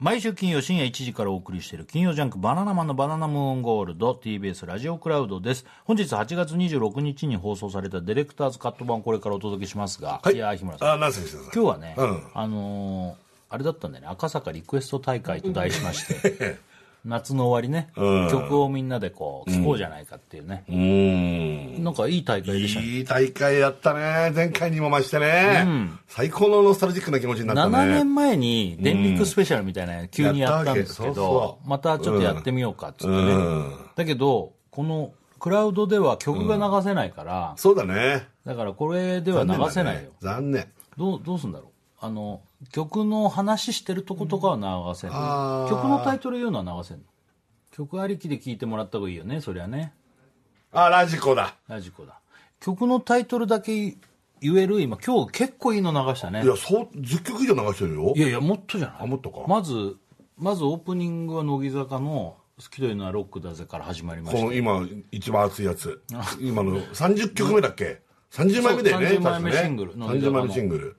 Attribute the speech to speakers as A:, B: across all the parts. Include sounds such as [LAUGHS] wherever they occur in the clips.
A: 毎週金曜深夜1時からお送りしている金曜ジャンクバナナマンのバナナムーンゴールド TBS ラジオクラウドです。本日8月26日に放送されたディレクターズカット版をこれからお届けしますが、
B: はい。
A: やー日村さん、
B: あ、な。
A: 今日はね、
B: うん。
A: あのーあれだったんだよね、赤坂リクエスト大会と題しまして、[LAUGHS] 夏の終わりね、
B: うん
A: 曲をみんなでこう聴こうじゃないかっていうね、
B: うーん。
A: なんかいい大会でしたね。
B: いい大会やったね。前回にも増してね。最高のノスタルジックな気持ちになったね。
A: 7年前に電力スペシャルみたいなの急にやったんですけ
B: やったわけそう
A: ど
B: そ、う
A: またちょっとやってみようかっつってね。
B: うん。
A: だけど、このクラウドでは曲が流せないから、
B: そうだね。
A: だからこれでは流せないよ。
B: 残念。
A: どう、どうすんだろう。あの、曲の話してるとことかは流せる、
B: あー
A: 曲のタイトル言うのは流せるの？曲ありきで聞いてもらった方がいいよね、そりゃね。
B: あ、ラジコだ。
A: ラジコだ。曲のタイトルだけ言える？今、今日結構いいの流したね
B: い。や、そう、10曲以上流してるよ
A: い。やいや、もっとじゃない？
B: あ、もっとか。
A: まず、まずオープニングは乃木坂の好きというのはロックだぜから始まりました。
B: この今、一番熱いやつ。今の30曲目だっけ ?30 枚目だよね。
A: そう30枚目シングル
B: 30枚目シングル。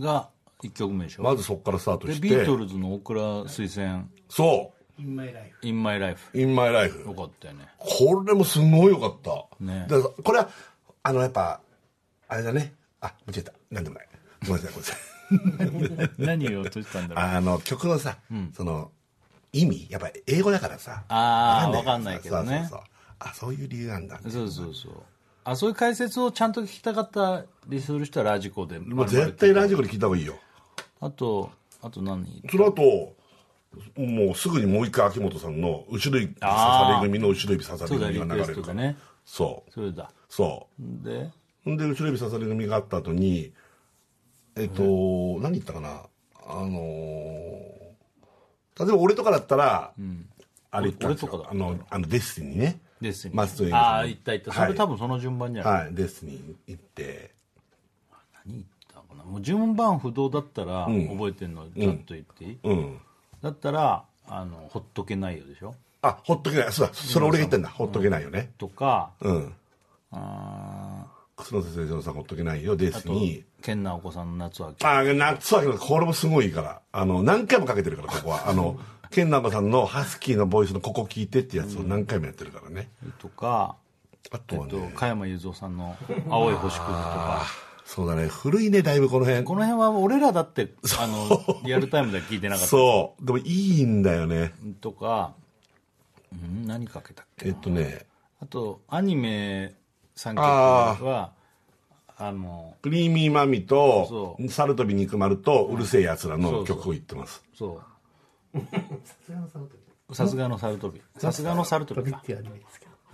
A: が1曲目でしょ。
B: まずそこからスタート
A: で、
B: して。
A: ビートルズの大倉推薦、
B: そ
C: In my life.
A: In My Life。
B: う。In My Life
A: よ。かったよね。
B: これもすごいよかった。
A: ね
B: だからこれは、あの、やっぱ、あれだね。あ、間違えた。なんでもない。ごめんなさい、ごめんなさい。
A: 何を言おうとしたんだろう。
B: あの、曲のさ、その、意味、やっぱり英語だからさ。
A: あー
B: わかん
A: ないけどね
B: そうそうそう。あ、そういう理由なんだ。
A: そうそうそう。あ、そういう解説をちゃんと聞きたかったりする人はラジコで。
B: もう絶対ラジオで聞いた方がいいよ。
A: あと、あと何？
B: その後、もうすぐにもう一回秋元さんの後ろ指刺され組の後ろ指刺され組が流れるから。
A: ね。
B: そう。
A: それだ。
B: そう。
A: で、
B: で、後ろ指刺され組があった後に、えっと、何言ったかな？あのー例えば俺とかだったら、あれ言ったんですよ
A: 俺とかだ
B: あの、あの、デスティニーね。
A: デスに。
B: 松任谷由実さん
A: ああ、言った言った。そ
B: はい
A: れ多分その順番じゃない。
B: はい、デスティニー行って、
A: 何言っ。もう順番不動だったら、覚えてんの、ちょっと言っていい、
B: うん。
A: だったら、あの、ほっとけないよでしょ？
B: あ、ほっとけない。そうだ、それ俺が言ってんだ。ほっとけないよね。
A: とか、
B: うん。
A: あ
B: 楠野先生さんほっとけないよ、デスティニー。
A: 健直子さんの夏は
B: あ、夏はこれもすごいから。あの、何回もかけてるから、ここは。[LAUGHS] あの、ケンナバさんのハスキーのボイスのここ聞いてってやつを何回もやってるからね。
A: とか、
B: あとは
A: えっと
B: ね、、
A: 加山雄三さんの青い星屑とか。
B: そうだね、古いね、だいぶこの辺。
A: この辺は俺らだって、あの、リアルタイムでは聞いてなかった。
B: そう。でもいいんだよね。
A: とか、うん、何かけたっけ
B: えっとね、
A: あと、アニメ3曲
B: あ
A: は、あの、
B: クリーミーマミと
A: そ、
B: サルトビ肉丸と、うるせえ奴らの曲を言ってます。
A: そう、
C: さすがのサルトビ。
A: さすがのサルトビ。さすがのサルトビ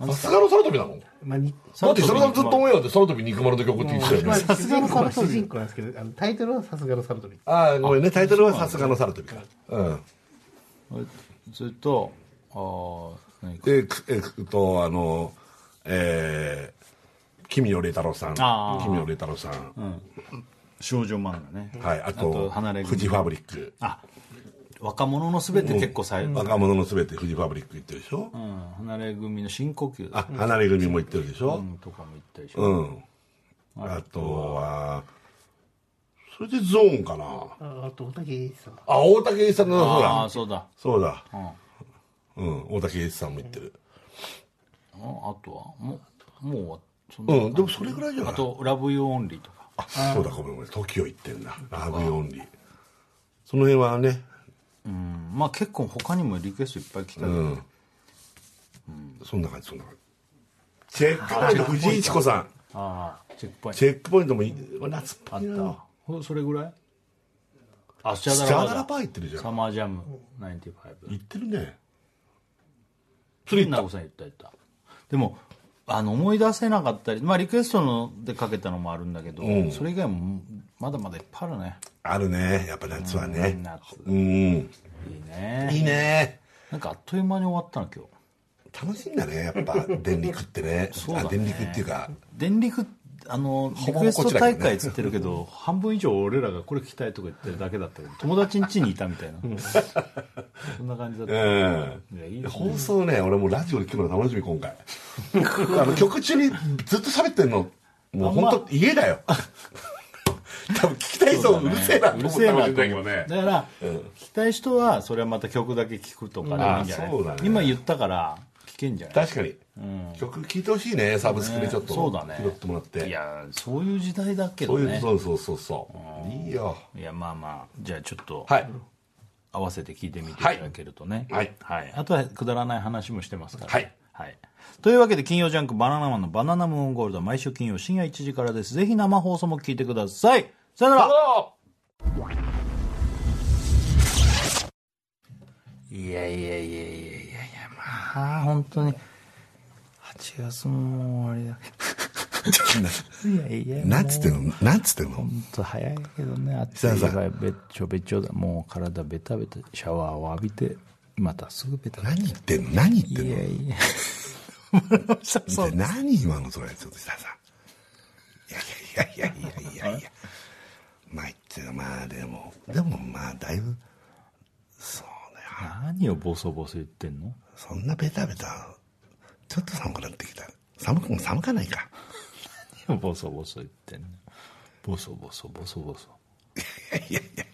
B: さすがのサルトビなの？
C: まあ、に
B: だってそれがずっとオンエアでサルトビ肉丸の曲って言ってたよ
C: まあ、
B: ね。
C: 主人公は主人公なんですけど、あのタイトルはさすがのサルトビ。
B: ああ、ごめんね、タイトルはさすがのサルトビか。うん。
A: それと、あー何か
B: で、くえっと、あの、えー、君よ礼太郎さん。君よ礼太郎さん。
A: 少女漫画ね。
B: はい、あ
A: あと
B: と、
A: 離れ組
B: フジファブリック。
A: あ、若者のすべて結構最後。
B: 若者のすべてフジファブリック行ってるでしょ？
A: うん、離れ組の深呼吸
B: あ、離れ組も行ってるでしょ？
A: うんとかも言ったでしょ。
B: うん。あとは、それでゾーンかな。
C: ああと、大瀧詠一さん。
B: あ、大瀧詠一さんの、そう
A: ああ、
B: だ。
A: そうだ。
B: そうだ。
A: うん。
B: うん、大瀧詠一さんも行ってる。
A: ああとは、もう、もう終わっそんな
B: うん、でもそれぐらいじゃない？
A: あと、 LOVE YOU ONLY とか。
B: あ、そうだ、ごめんごめん。TOKIO 行ってんだ。 LOVE ONLY。その辺はね、
A: うん、まあ結構他にもリクエストいっぱい来たけど、
B: うん。そんな感じ、そんな感じ。チェックポイント、藤井一子さん。
A: ああ、チェックポイント
B: チェックポイントもいい、夏っぽ
A: あっ
B: いな。
A: た。ほそれぐらい？あ、スチャダラパー
B: ャーダラパー行ってるじゃん。
A: サマージャム95。
B: 行ってるね。
A: 次なこさん言った言った。でも、あの、思い出せなかったり、まあリクエストのでかけたのもあるんだけど、それ以外もまだまだいっぱいあるね。
B: あるね。やっぱ夏はね。
A: 夏。
B: うん。
A: いいね。
B: いいね。
A: なんかあっという間に終わったの今日。
B: 楽しいんだね、やっぱ、電力ってね。
A: そうだね
B: あ電力っていうか、
A: 電力あのリクエスト大会っつってるけど半分以上俺らがこれ聞きたいとか言ってるだけだったけど友達ん家にいたみたいなそんな感じだった、
B: うん。放送ね、俺もうラジオで聞くの楽しみ、今回。[LAUGHS] あの曲中にずっと喋ってんの、もう本当、家だよ。[LAUGHS] 多分聞きたい人うるせえなと
A: うるせえなだから、
B: うん。
A: 聞きたい人はそれはまた曲だけ聞くとかでもいいんじゃない、今言ったから聞けんじゃない？
B: 確かに、曲聴いてほしいねサブスクでちょっと、
A: ねそうだね。
B: 拾ってもらって。
A: いやそういう時代だけ
B: そういう
A: どね
B: そうそうそう。そういいよ。
A: いやまあまあじゃあちょっと
B: はい。
A: 合わせて聞いてみていただけるとね。
B: はい。
A: あとはくだらない話もしてますから、
B: はい。
A: はい、というわけで金曜ジャンク「バナナマンのバナナムーンゴールド」は毎週金曜深夜1時からです。ぜひ生放送も聞いてくださいさよなら。いやいやいやいやいやいやまあ本当に。8月も終わりだいやいや
B: なんつってんの？なんつってんの？
A: 本当早いけどね。暑い
B: さあさあ。
A: やばいべっちょべちょだ。もう体ベタベタシャワーを浴びてまたすぐベタベタ。
B: 何言ってんの？何言ってんの？
A: いやいや [LAUGHS]
B: 何今のそれ？ちょっとささいやいやいやいやいやいやいやまあ言ってまあでもでもまあだいぶそうだよ。
A: 何をボソボソ言ってんの？
B: そんなベタベタちょっと寒くなってきた。寒くも寒かないか。[LAUGHS]
A: 何をボソボソ言ってんの？ボソボソボソボソ。
B: いやいやいや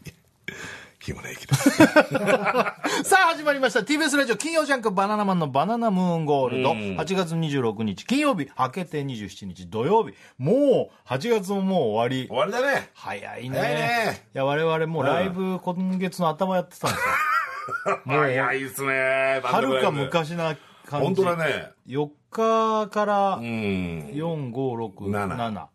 B: 日もないけど
A: さあ始まりました。TBS ラジオ金曜ジャンク「バナナマンのバナナムーンゴールド」8月26日金曜日。明けて27日土曜日。もう8月ももう終わり。
B: 終わりだね。
A: 早いね。
B: 早いね。
A: いや我々もうライブ今月の頭やってたんですよ。[LAUGHS]
B: 早いっすね。
A: はるか昔な感じ。
B: 本当だね。
A: 4日から
B: うん。
A: 4567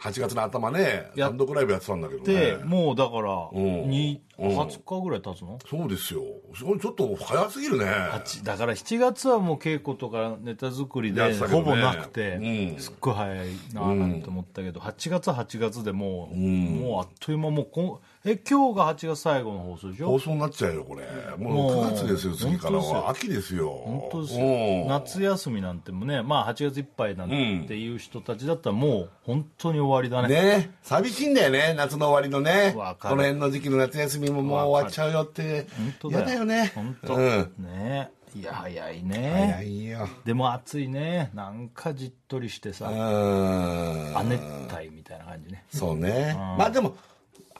B: 8月の頭ね
A: や
B: 単独ライブやってたんだけど
A: で
B: ね
A: もうだから
B: ん。
A: に
B: うん
A: 20日ぐらい経つの？
B: そうですよ。すごいちょっと早すぎるね。
A: 八だから7月はもう稽古とかネタ作りでほぼなくて、
B: うん。
A: すっごい早いなぁなんて思ったけど、8月は8月でもう、もうあっという間もうこんえ今日が8月最後の放送でしょ？
B: 放送になっちゃうよこれ。も
A: もう
B: う9月ですよ次から
A: 本当ですよ。
B: は秋ですよ。
A: 本当ですよ。
B: うん。
A: 夏休みなんてもねまあ8月いっぱいなんていう人たちだったらもう本当に終わりだね。
B: ね。寂しいんだよね夏の終わりのね。この辺の時期の夏休みももう終わっちゃうよって
A: 本当
B: 嫌だよね。
A: 本当、
B: うん。
A: ね。いや早い
B: 早
A: ね
B: いよ。
A: でも暑いね。なんかじっとりしてさ
B: うん。
A: 亜熱帯みたいな感じね。
B: そうね。まあでも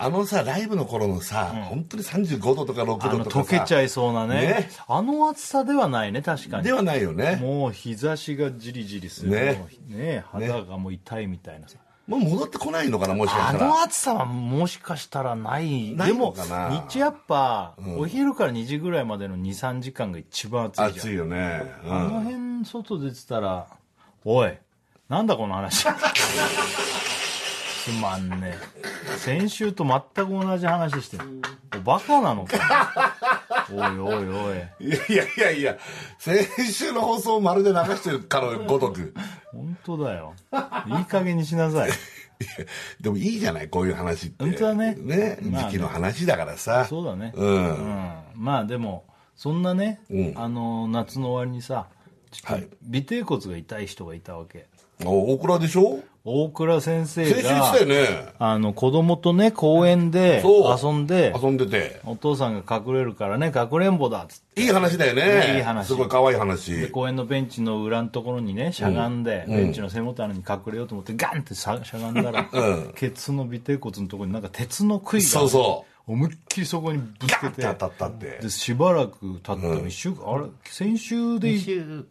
B: あのさライブの頃のさ、本当に35度とか6
A: あの
B: 度とかさ
A: 溶けちゃいそうなね。
B: ね。
A: あの暑さではないね確かに。
B: ではないよね。
A: もう日差しがじりじりする。
B: ね。
A: ね肌がもう痛いみたいなさ、
B: もう戻ってこないのかなもしか
A: あ
B: したら。
A: の暑さはもしかしたらない。
B: ない
A: でも日中やっぱ、お昼から2時ぐらいまでの23時間が一番暑いじゃん。
B: 暑いよね、う
A: あ
B: ん
A: の辺外出てたらおいなんだこの話。つまんね。え先週と全く同じ話してる。おバカなのかおいおいおい。
B: いやいやいや先週の放送をまるで流してるかのごとく。
A: 本当だよ。いい加減にしなさい。
B: でもいいじゃないこういう話って。
A: 本当だね。
B: ね
A: まあね。
B: 時期の話だからさ。
A: そうだね。
B: うん、
A: うん。まあでもそんなね、
B: うん。
A: あの夏の終わりにさちょっ
B: はい。
A: と尾てい骨が痛い人がいたわけ。
B: お大倉でしょ？
A: 大倉先生が
B: ね。
A: あの子供とね公園で遊んで
B: 遊んでて。
A: お父さんが隠れるからねかくれんぼだっつって。
B: いい話だよね。
A: ねいい話。
B: すごい可愛い話。
A: 公園のベンチの裏のところにねしゃがんで、ベンチの背もたれに隠れようと思ってガンってしゃしゃがんだら、
B: うん。
A: ケツの尾てい骨のところになんか鉄の杭が
B: そうそ
A: 思いっきりそこにぶつけて
B: 当たったって。
A: でしばらく経った。の一週間、あれ先週で
C: 2週。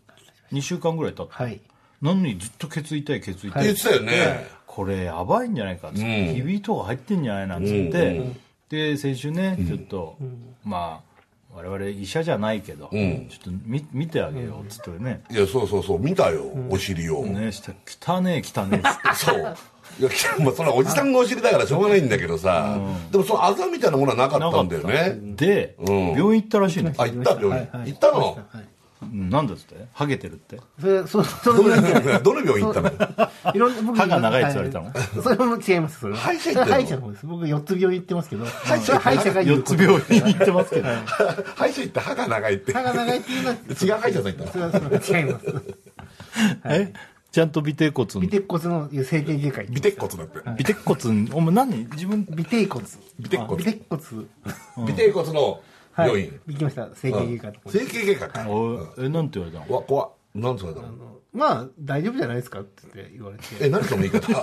A: 2週間ぐらい経った、
C: はい
A: なのにずっとケツ痛いケツ痛い、
B: 言ってたよね、
A: これやばいんじゃないかっつって、ひびとか入ってんじゃないなんつって、で先週ねちょっと、まあ我々医者じゃないけど、ちょっと見見てあげようっつってね、
B: いやそうそうそう見たよ、お尻を、
A: ねした汚ねえ汚ねえっつって。[LAUGHS]
B: そう。いやまあそれはおじさんがお尻だからしょうがないんだけどさ、でもそのあざみたいなものはなかったんだよね。
A: で、
B: ん。
A: 病院行ったらしいの、
B: あ行った病院、
C: はいはい。
B: 行ったの？
C: はい。
A: うんなんだっつって？ハゲてるって？
C: それそその
B: どの
C: 病院
B: 行ったの？
C: いろんな僕
A: 歯が長いって言われたの？
C: はい。それも違いますそれ。は
B: 歯医者行ってんの？
C: 歯医者の方です僕4つ病院行ってますけど。それは歯医者が言う
A: 4つ病院行ってますけど。
B: 歯医者行って歯が長いって。
C: 歯が長いっていうのは
B: 違う歯医者さん行ったの？
C: それ違います。
A: え？ちゃんと尾てい骨
C: 尾てい骨の整形外科行
B: 尾てっ骨だって。
A: 尾てい骨お前何？自分？
C: 尾てい骨。
B: 尾てっ骨。
C: 尾てい骨。
B: 尾てい骨の
C: はい
B: 病院、
C: 行きました整形外科
B: 整形外科か、
A: おえなんて言われたの？
B: うわ怖っ何て言われたの？
C: まあ、大丈夫じゃないですかって言って言われて。
B: え、何その言い方？[LAUGHS]
C: い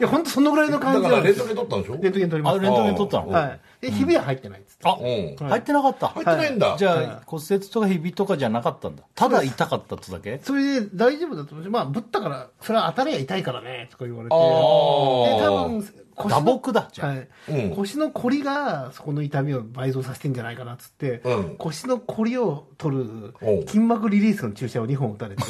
C: や、本当そのぐらいの
B: だ
C: 感じ
B: からレント。ゲン撮ったんでしょ？
C: レントゲン取りま
A: あ、
C: す。
A: レントゲン取ったの？
C: はい。で、ひびは入ってないっつって。
A: あ、
B: うん。
A: 入ってなかった？
B: 入ってないんだ。
A: じゃあ、骨折とかひびとかじゃなかったんだ。ただ痛かったってだけ？
C: それで大丈夫だと思うし、まあ、ぶったから、それは当たりゃ痛いからね、とか言われて。
B: あ
C: 多分、腰の
A: 打撲だじゃあ。
C: はい。
B: うん。
C: 腰のこりがそこの痛みを倍増させてんじゃないかなっつって、
B: うん。
C: 腰のこりを取る
B: おう。
C: 筋膜リリースの注射を2本打たれて、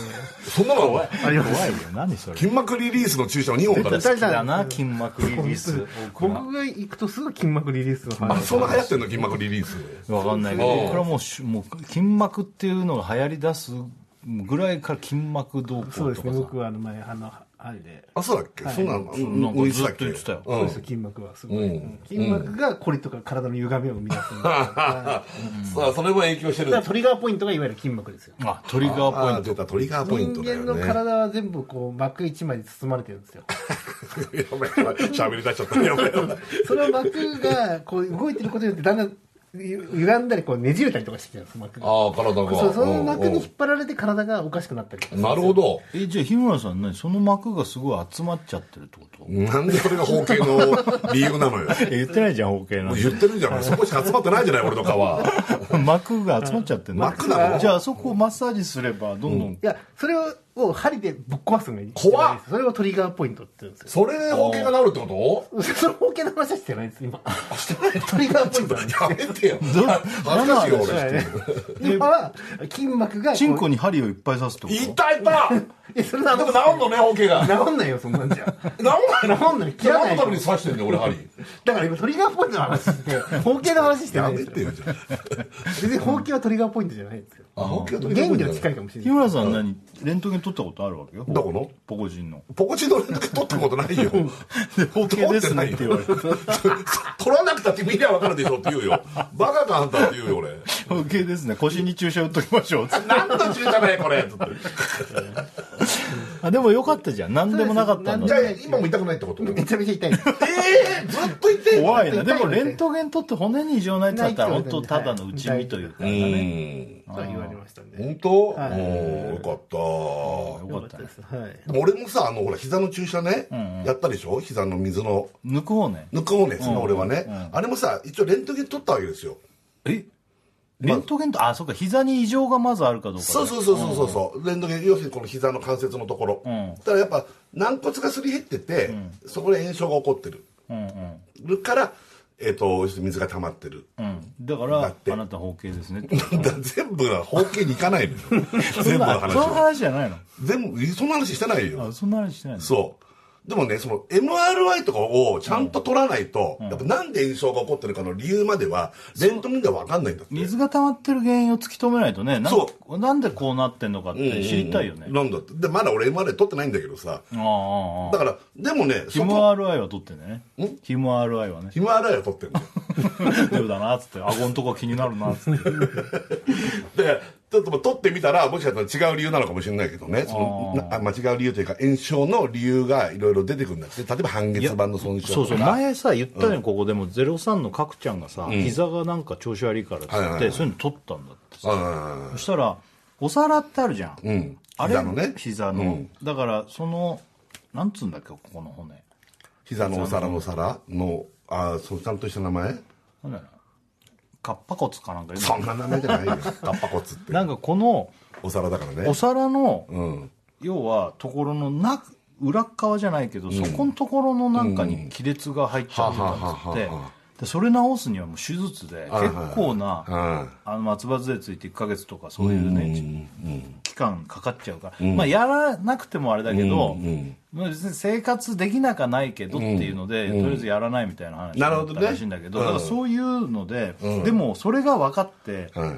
B: そんなの
C: あります。
A: 怖いよ。何それ。
B: 筋膜リリースの注射を2本から
C: 出た
A: 好きだな、筋膜リリース。僕
C: 僕が行くとすぐ筋膜リリースの
B: あ、そんな流行ってんの？筋膜リリース。
A: わかんないけど、
B: うん
A: 僕らもうし、もう筋膜っていうのが流行り出すぐらいから筋膜動向
C: そうですね。僕はあの前、あの、あれで、
B: あ、そうだっけ？そんなの
A: そうなんかずっと言ってたよ。
C: そうです
B: うん。
C: 筋膜はすごい、
B: うん。
C: うん。筋膜がこりとか体の歪みを生み出す
B: さあ、それも影響してる。
C: だからトリガーポイントがいわゆる筋膜ですよ。
A: あ、トリガーポイン
B: あ出たトリガーポイントね。
C: 人間の体は全部こう膜一枚で包まれてるんですよ。[LAUGHS]
B: やばいやばい喋り出しちゃった。やばい。
C: その膜がこう動いてることによってだんだんゆ歪んだりこうねじれたりとかしてきたんです膜が。
B: ああ、体が。
C: そうその膜に
B: うん
C: 引っ張られて体がおかしくなったりとか
B: なるほど。
A: ト。え、じゃあ日村さん何？その膜がすごい集まっちゃってるってこと？
B: なんでそれが包茎の理由なのよ。[LAUGHS]
A: え言ってないじゃん、包茎なんて
B: 言ってるじゃん。[LAUGHS] そこしか集まってないじゃない、俺の皮。[LAUGHS]
A: 膜が集まっちゃってんの？
B: 膜なの？
A: じゃああそこをマッサージすればどんどん、
C: いやそれを針でぶっ壊すのがいい。
B: 怖っ。
C: それをトリガーポイントって言うんですよ。
B: それで包茎が治るってこ
C: その包茎の話はしてないです今。トリガーポイント
B: やめてよ。恥ずかしいよ、俺。
C: はい今は筋膜が
A: チンコに針をいっぱい刺すってこと？
B: いたい。た [LAUGHS]
C: えそれ
B: でも治んのね、包茎が。
C: 治んないよそんなんじゃ。
B: 治んない
C: 治んない切らない
B: 何のために刺してんだよ、俺、針。
C: だから今トリガーポイントの話して包茎の話してな
B: や
C: いですよ。
B: めてよ、じゃ
C: 別に包茎はトリガーポイントじゃないんですよ
B: あ。あ、包茎はトリガーポイントだ
C: 原理は近いかもしれない
A: 日村さん何レントゲン取ったことあるわけよ？
B: どこの？
A: ポコチンの
B: ポコチンの連絡取ったことないよ。
A: 包茎ですねって言われて
B: 取らなくたって見りゃ分かるでしょって言うよ。バカかあんたって言うよ、俺。
A: 包茎ですね。腰に注射打っときましょう。
B: 何の注射だよ、これ。つって。
A: あでもよかったじゃん。何でもなかったんだ
B: じゃあ、今も痛くないってこと
C: めちゃめちゃ痛い。
B: ええずっと言ってんの？
A: 怖いな。でもレントゲン取って骨に異常ないってなったら本当ただの内身というか
B: う
A: ね
B: ん。
C: と言われましたんで
B: 本当？
C: はい。
B: よかった。
A: よかったね
C: です。はい
B: でも俺もさ、あの、ほら、膝の注射ね、やったでしょ？膝の水の、
A: 抜く方ね。
B: 抜く方ね、その俺はね、あれもさ、一応レントゲン取ったわけですよ。
A: え？レントゲンとあそっか膝に異常がまずあるかどうかで
B: そうそうそうそうそうそう、レントゲン、要するにこの膝の関節のところ。
A: ん
B: だからやっぱ、軟骨がすり減ってて、そこで炎症が起こってる。
A: うんうん
B: るから、えっ、と、要するに水が溜まってる。
A: うんだからあなた包茎ですね [LAUGHS]
B: だ全部が包茎に行かないのよ。[LAUGHS] 全部の話
A: その
B: は。
A: 話じゃないの？
B: 全部、そんな話してないよ。
A: あそんな話してないの？
B: そう。でもね、その MRI とかをちゃんと取らないと、やっぱなんで炎症が起こってるかの理由までは、レントゲンでは分かんないんだって。
A: 水が溜まってる原因を突き止めないとねなん
B: そ
A: なんでこうなってんのかって知りたいよね、
B: うんなんだって。で、まだ俺 MRI 取ってないんだけどさ。
A: ああ。
B: だから、でもね、
A: ヒム RI は取ってんだよね。ヒム RI はね。
B: MRI は取ってるのよ。[LAUGHS]
A: どうだなっつって。顎んとこ気になるなっつって。[LAUGHS]
B: で、ちょっと取ってみたら、もしかしたら違う理由なのかもしれないけどね、そのなあまあ、違う理由というか、炎症の理由がいろいろ出てくるんだって、例えば半月板の損傷
A: そうそう。前さ言ったよ、ここでも。03の角ちゃんがさ、膝がなんか調子悪いからっつって、
B: はいはい。はい
A: そういうの取ったんだってさ、
B: うん
A: そしたらお皿ってあるじゃん、
B: うん。
A: あれ？
B: 膝のね。
A: 膝の、
B: うん。
A: だからそのなんつうんだっけここの骨。
B: 膝のお皿の皿の、あそう、ちゃんとした名前？
A: なんだろうカッパ骨かなんか
B: そんな名前じゃないよ。[LAUGHS] カッパ骨って。
A: なんかこの
B: お皿だからね
A: お。皿の、
B: うん。
A: 要はところのな裏っ側じゃないけど、そこのところのなんかに亀裂が入っちゃうんだって、
B: ははははは
A: でそれ直すにはもう手術で
B: はい
A: 結構な、
B: うん。
A: あの松葉杖ついて1ヶ月とかそういうね、
B: うん。
A: 期間かかっちゃうから、まあやらなくてもあれだけど、
B: うん
A: まあ別に生活できなかないけどっていうので、とりあえずやらないみたいな話だったらしいんだけど、
B: うん
A: だからそういうので、でもそれが分かって、
B: はい。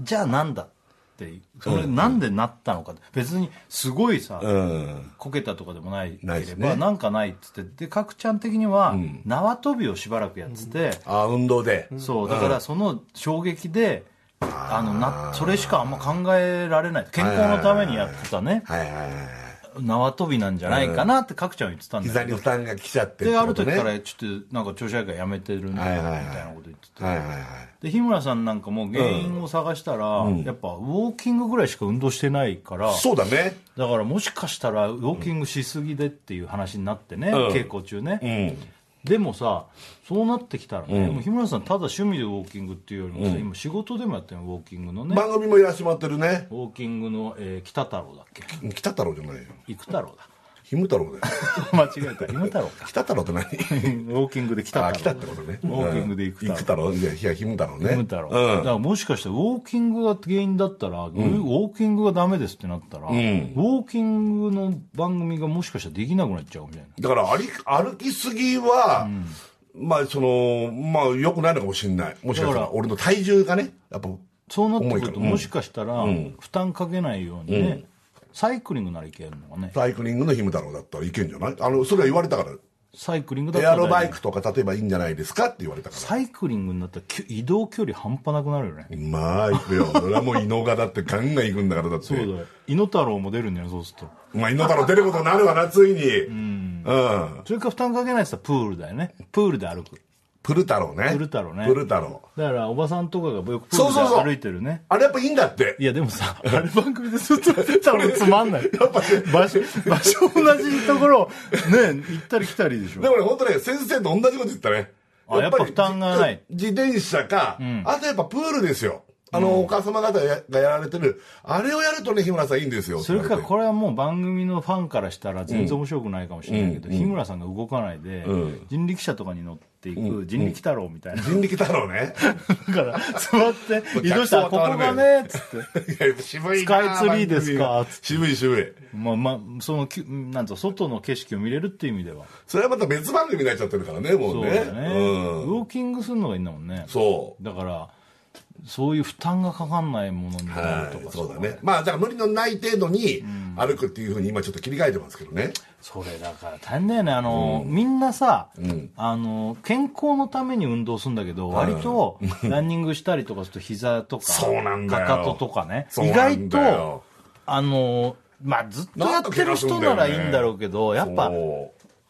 A: じゃあなんだってそれなんでなったのかって別にすごいさ、
B: うん。
A: こけたとかでもないけれ
B: ないですね。
A: ばなんかないっつってで角ちゃん的には縄跳びをしばらくやってて、
B: あ、運動で。
A: そうだからその衝撃で、あのなそれしかあんま考えられない。健康のためにやってたね、
B: はいはいはい。
A: 縄跳びなんじゃないかなって角ちゃんは言ってたんだけど。
B: 膝に負担が来ちゃって
A: である時からちょっとなんか調子悪いからやめてるんだみ
B: はいはいはい
A: たいなこと言ってて
B: はいはいはい。
A: で日村さんなんかも原因を探したら、やっぱウォーキングぐらいしか運動してないから
B: そうだね。
A: だからもしかしたらウォーキングしすぎでっていう話になってね、
B: うん。
A: 稽古中ね、
B: うん
A: でもさそうなってきたらね、もう日村さんただ趣味でウォーキングっていうよりもさ、今仕事でもやってるのウォーキングのね。
B: 番組もやらせてもらってるね。
A: ウォーキングの、えー北太郎だっけ？
B: 北太郎じゃないよ。
A: 生太郎だ
B: ひむ太郎だよ。[LAUGHS]
A: 間違えた。今太郎か。
B: 北太郎って何？[LAUGHS]
A: ウォーキングで北
B: あ
A: 太郎。
B: 来たってことね。
A: ウォーキングで行く
B: 行く太郎。いやいやひむ太郎ね。
A: ひむ太郎、
B: うん。
A: だからもしかしてウォーキングが原因だったら、ウォーキングがダメですってなったら、ウォーキングの番組がもしかしたらできなくなっちゃうみたいな。
B: だから歩き歩きすぎは、まあそのまあよくないのかもしれない。もしかした
A: ら
B: ら俺の体重がねやっぱ
A: そうなってくると、もしかしたら、負担かけないようにね、サイクリングならいけるのかね。
B: サイクリングのひむ太郎だったらいけんじゃない？あのそれは言われたから。
A: サイクリングだったら
B: エアロバイクとか例えばいいんじゃないですか？って言われたから。
A: サイクリングになったら移動距離半端なくなるよね。
B: まあ行くよ。それはもう伊野がだってガンガン行くんだからだって。
A: そうだよ。猪太郎も出るんだよそうすると。
B: まあ伊野太郎出ることになるわなついに。うん、
A: それから負担かけないって言ったらプールだよね。プールで歩く
B: プル太郎ね。
A: プル太郎ね。
B: プル太郎。
A: だからおばさんとかがよくプルで歩いてるね。
B: あれやっぱいいんだって。
A: いやでもさ、あれ番組でずっとやってたのつまんない。場所、場所同じところ、ね、行ったり来たりでしょ。
B: でもね本当ね先生と同じこと言ったね。
A: あやっぱ負担がない。
B: 自転車か、あとやっぱプールですよ。あの、お母様方がやられてる。あれをやるとね日村さんいいんですよ。
A: それかこれはもう番組のファンからしたら全然面白くないかもしれないけど、日村さんが動かないで、人力車とかに乗っていく人力太郎みたいな。
B: 人力太郎ね。
A: だから、座って [LAUGHS] 移動したら、ここがね、つって。[LAUGHS]
B: いや渋いな
A: スカイツリーですか
B: 渋い渋い。
A: まあまあ、そのなんと外の景色を見れるっていう意味では。
B: それはまた別番組になっちゃってるからねも
A: そうう
B: ね
A: だよね。
B: うん。
A: ウォーキングするのがいいんだもんね。
B: そう。
A: だからそういう負担がかかんないものにな
B: はい
A: るとか、
B: そうだね。まあだから無理のない程度に歩くっていうふうに今ちょっと切り替えてますけどね。
A: それだから大変だよね。あの、みんなさ、あの健康のために運動するんだけど、割とランニングしたりとかすると膝とか
B: そうなんだよ。
A: かかととかね。意外と
B: よ
A: あのまあずっとやってる人ならいいんだろうけどやっぱ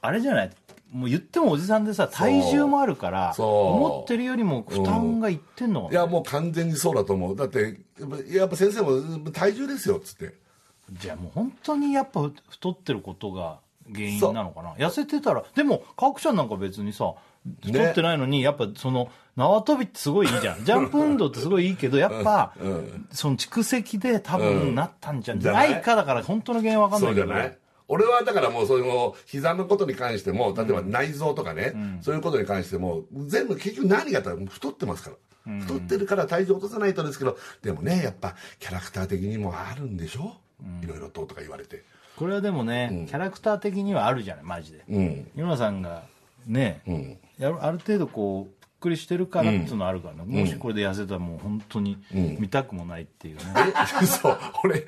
A: あれじゃない？もう言ってもおじさんでさ体重もあるから思ってるよりも負担がいってんのかな、
B: いやもう完全にそうだと思う。だってやっぱやっぱ先生も体重ですよっつって
A: じゃあもう本当にやっぱ太ってることが原因なのかな？痩せてたらでも角ちゃんなんか別にさ太ってないのに、やっぱその縄跳びってすごいいいじゃん。[LAUGHS] ジャンプ運動ってすごいいいけどやっぱ、その蓄積で多分なったんじゃ
B: ない
A: かだから本当の原因わかんないうけど。
B: そじゃない？俺はだからもうその膝のことに関しても例えば内臓とかね、そういうことに関しても全部結局何があったら太ってますから、太ってるから体重落とさないとですけどでもねやっぱキャラクター的にもあるんでしょ、いろいろととか言われて。
A: これはでもね、キャラクター的にはあるじゃないマジで、
B: うん。
A: 井村さんがね、
B: ん。
A: やるある程度こうぷっくりしてるからっていうのはあるからね、もしこれで痩せたらもう本当に見たくもないっていうね、
B: そう俺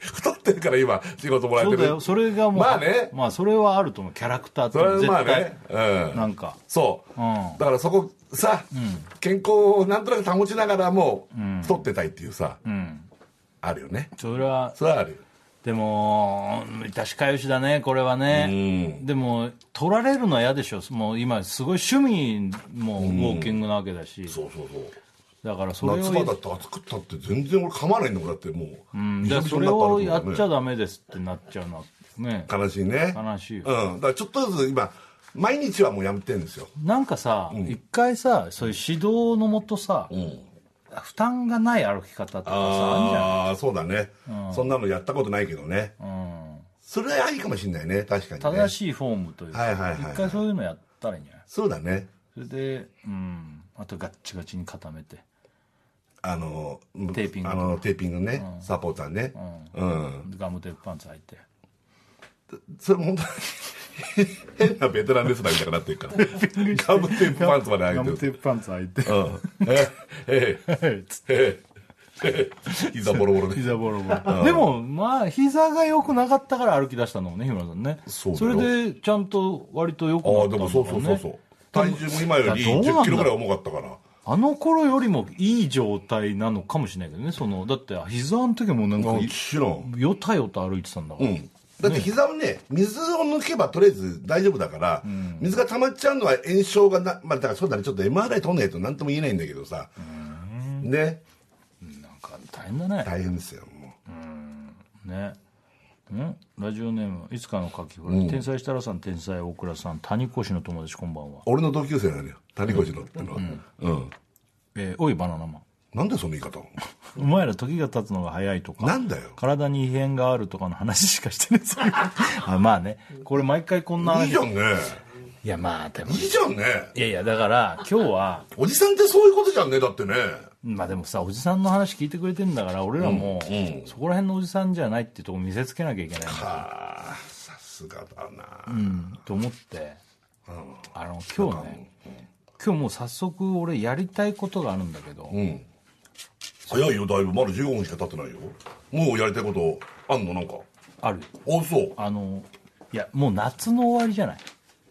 B: 太ってるから今仕事もらえてる。
A: そうだよ。それがもう
B: まあね。
A: まあそれはあると思う。キャラクターって絶対、
B: まあね、うん、
A: なんか。
B: そう、
A: うん。
B: だからそこさ、健康をなんとなく保ちながらも太ってたいっていうさ、
A: うん
B: あるよね。
A: それは
B: それはあるよ。
A: でも致しかゆしだねこれはね、でも取られるのは嫌でしょ。もう今すごい趣味もウォーキングなわけだし、
B: そうそうそう。
A: だからそれを
B: 夏場だって暑くったって全然俺噛まないんだもん。だってもう、
A: うん。
B: びしょびしょ
A: でそれをやっちゃ
B: だ
A: ダメですってなっちゃうのはね。
B: 悲しいね。
A: 悲しいよ。
B: うん。だからちょっとずつ今毎日はもうやめてるんですよ。
A: なんかさ、一回さそういう指導のもとさ、負担がない歩き方とかさあ
B: ああそうだね、そんなのやったことないけどね、それはいいかもしれないね。確かにね。
A: 正しいフォームというか、
B: はいはいはいはい。
A: 一回そういうのやったらいいんじゃない
B: そうだね。
A: それでうん。あとガッチガチに固めて。
B: あの
A: テーピング
B: あのテーピングね、サポーターね。うん、
A: ガムテープパンツ履いて。
B: それも本当に変なベテランレスラーみたいになってるから。ガムテープパンツまで
A: ガ
B: 履いてる。
A: ムテープパンツ履いて。
B: うん。ええ。え
A: つって
B: ええ。え膝ボロボロで。
A: 膝ボロボロ。でもまあ膝が良くなかったから歩き出したのもんね日村さんね。
B: そうだよ。
A: れでちゃんと割と良く
B: あ
A: なったんだ
B: あでもそうそうそうそう。体重も今より
A: いやどうなんだ
B: ？1 0キロぐらい重かったから。
A: あの頃よりもいい状態なのかもしれないけどねそのだって膝の時はもうなんか
B: もちろん。
A: よたよた歩いてたんだから、
B: うんだって膝をね水を抜けばとりあえず大丈夫だから、水が溜まっちゃうのは炎症がなまあだからそうだね。ちょっと MRI 取んないと何とも言えないんだけどさ。ね。
A: なんか大変だね。
B: 大変ですよも
A: ね。ん。ラジオネームいつかの書き札、天才設楽さん天才大倉さん谷越の友達こんばんは。
B: う俺の同級生なのよ。谷越のってのは。うん、
A: えーおいバナナマン
B: なんでその言い方？
A: お前ら時が経つのが早いとか
B: なんだよ。
A: 体に異変があるとかの話しかしてねそういうあまあね。これ毎回こんな話。
B: いいじゃんね。
A: いやまあでも。
B: いいじゃんね。
A: いやいやだから今日は
B: おじさんってそういうことじゃんねだってね。
A: まあでもさおじさんの話聞いてくれてんだから俺らも、
B: うんうん。
A: そこら辺のおじさんじゃないっていうとこ見せつけなきゃいけない。んだ
B: ああさすがだな、
A: うんと思って、あの今日ね今日もう早速俺やりたいことがあるんだけど、
B: うん早いよだいぶ。まだ15分しか経ってないよ。もうやりたいことあんの？なんか。
A: ある。
B: あそう
A: あのいやもう夏の終わりじゃない？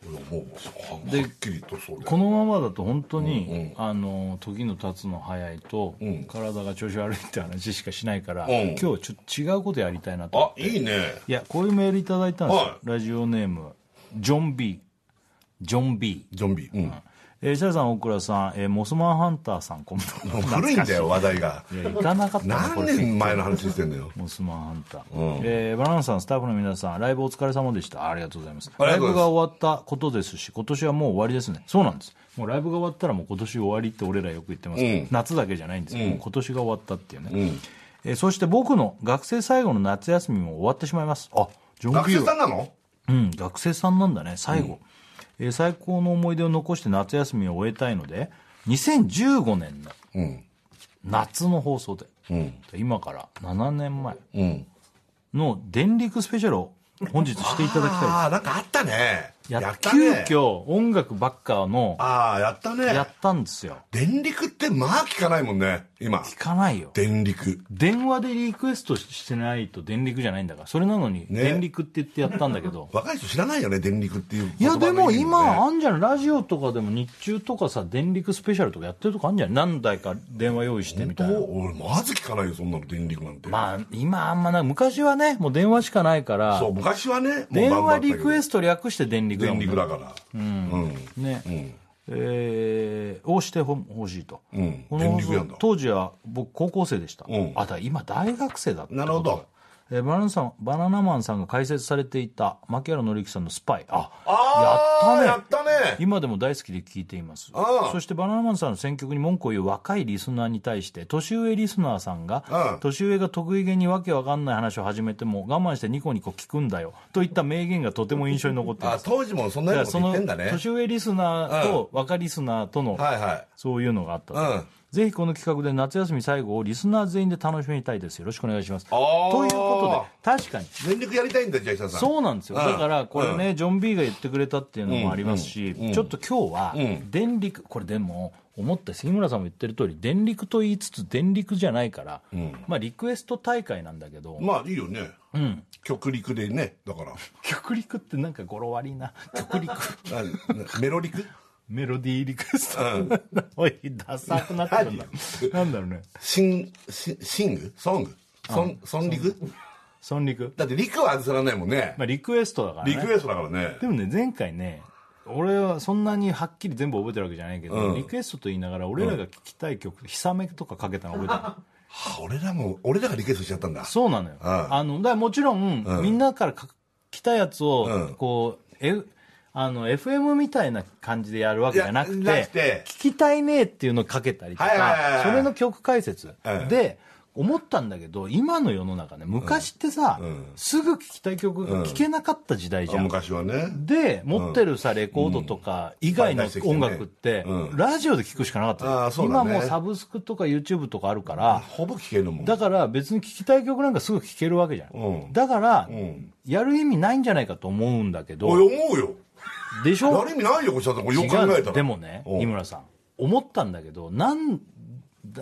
B: いやもうは
A: で
B: はっきりとそうだ
A: このままだと本当に、あの時の経つの早いと、
B: ん。
A: 体が調子悪いって話しかしないから、
B: ん。
A: 今日ちょっと違うことやりたいなと思って。
B: あいいね。
A: いやこういうメールいただいたんですよ、
B: は
A: ラジオネームジョン B ジョン B
B: ゾンビうん
A: えー、シャルさん大倉さん、えーモスマンハンターさんこんばんは
B: 古いんだよ話題が。
A: いや行かなかった
B: 何
A: れ
B: 年前の話してんだよ。
A: モスマンハンター、
B: うん。
A: えーバナナさんスタッフの皆さんライブお疲れ様でした。ありがとうございます。ライブが終わったことですし今年はもう終わりですね。そうなんです。もうライブが終わったらもう今年終わりって俺らよく言ってます。けど、
B: うん。
A: 夏だけじゃないんですよ、もう今年が終わったっていうね、
B: うん。
A: えーそして僕の学生最後の夏休みも終わってしまいます。あジョン
B: 学生さんなの？
A: うん、学生さんなんだね最後、えー最高の思い出を残して夏休みを終えたいので2015年の
B: うん。
A: 夏の放送で、
B: うん。
A: 今から7年前
B: うん。
A: の電力スペシャルを本日していただきたいです。
B: ああなんかあったね
A: や
B: った
A: 急
B: ね。
A: 遽音楽ばっかの
B: ああやったね。
A: やったんですよ。
B: 電力ってまあ聞かないもんね今。
A: 聞かないよ。
B: 電力。
A: 電話でリクエストしてないと電力じゃないんだからそれなのに
B: ね。
A: 電力って言ってやったんだけど、[LAUGHS]
B: 若い人知らないよね電力っていう
A: いやでも今あ
B: ん
A: んじゃんラジオとかでも日中とかさ電力スペシャルとかやってるとこあんじゃん。何台か電話用意してみたいな。
B: 俺まず聞かないよそんなの電力なんて。
A: まあ今あんまな昔はねもう電話しかないから。
B: そう昔はね
A: 電話リクエ
B: ス
A: スト略して電力だもんね
B: 電力だから。うん。
A: ね、えー、をしてほほしいと、
B: うん。
A: この
B: 電力やんだ。
A: 当時は僕高校生でした、
B: うん。
A: あだ今大学生だった
B: なるほど
A: えーバナナさんバナナマンさんが解説されていた牧原紀之さんの「スパイ」あ
B: ああ
A: やっ
B: やったね。
A: 今でも大好きで聞いています。そしてバナナマンさんの選曲に文句を言う若いリスナーに対して年上リスナーさんが年上が得意げにわけわかんない話を始めても我慢してニコニコ聞くんだよ。といった名言がとても印象に残っています。
B: あ当時もそんなこと言ってんだね。
A: 年上リスナーと若リスナーとの
B: はいはい
A: そういうのがあったと、
B: うん。
A: ぜひこの企画で夏休み最後をリスナー全員で楽しみたいです。よろしくお願いします。ということで確かに。
B: 電力やりたいんだじゃあ石田さん。
A: そうなんですよ、
B: うん。
A: だからこれね、ジョン・ビーが言ってくれたっていうのもありますし、
B: うん。うん。
A: ちょっと今日は
B: うん。
A: 電力これでも思った杉村さんも言ってる通り電力と言いつつ電力じゃないから、
B: ん。
A: まあリクエスト大会なんだけど、
B: まあいいよね。
A: うん。
B: 極力でねだから。[LAUGHS]
A: 極力ってなんか語呂悪いな。極力 [LAUGHS]
B: あメロ力
A: メロディーリクエスト、[LAUGHS] おいダサくなってるんだ。なんだろうね。
B: シンシシング？ソング？ソンソンリク？
A: ソンリク。
B: だってリクは外さないもんね。
A: まあリクエストだからね。
B: リクエストだからね。
A: でもね前回ね俺はそんなにはっきり全部覚えてるわけじゃないけど、
B: うん。
A: リクエストと言いながら俺らが聞きたい曲「ひさめ」とかかけたの覚えてる。
B: は [LAUGHS] あ俺らも俺らがリクエストしちゃったんだ。
A: そうなのよ、
B: うん。
A: あのだからもちろん、
B: ん。
A: みんなからか来たやつを、
B: うん。
A: こう、F、あの FM みたいな感じでやるわけじゃなくて聞きたいねっていうのをかけたりとか、それの曲解説、
B: うん。
A: で思ったんだけど今の世の中ね昔ってさ、
B: うん。
A: すぐ聞きたい曲が聞けなかった時代じゃ
B: あ
A: ん、
B: 昔はね。
A: で持ってるさ、レコードとか以外の音楽って、
B: うん。
A: ラジオで聞くしかなかった。
B: ね。
A: 今もうサブスクとか YouTube とかあるから、
B: ほぼ聞けるもん
A: だから別に聞きたい曲なんかすぐ聴けるわけじゃん、
B: うん。
A: だから、
B: ん。
A: やる意味ないんじゃないかと思うんだけど
B: 思うよ
A: でしょ？
B: やる意味ないよこっちだってこれよく考えたら。
A: でもね
B: う。ん
A: 井村さん思ったんだけどなん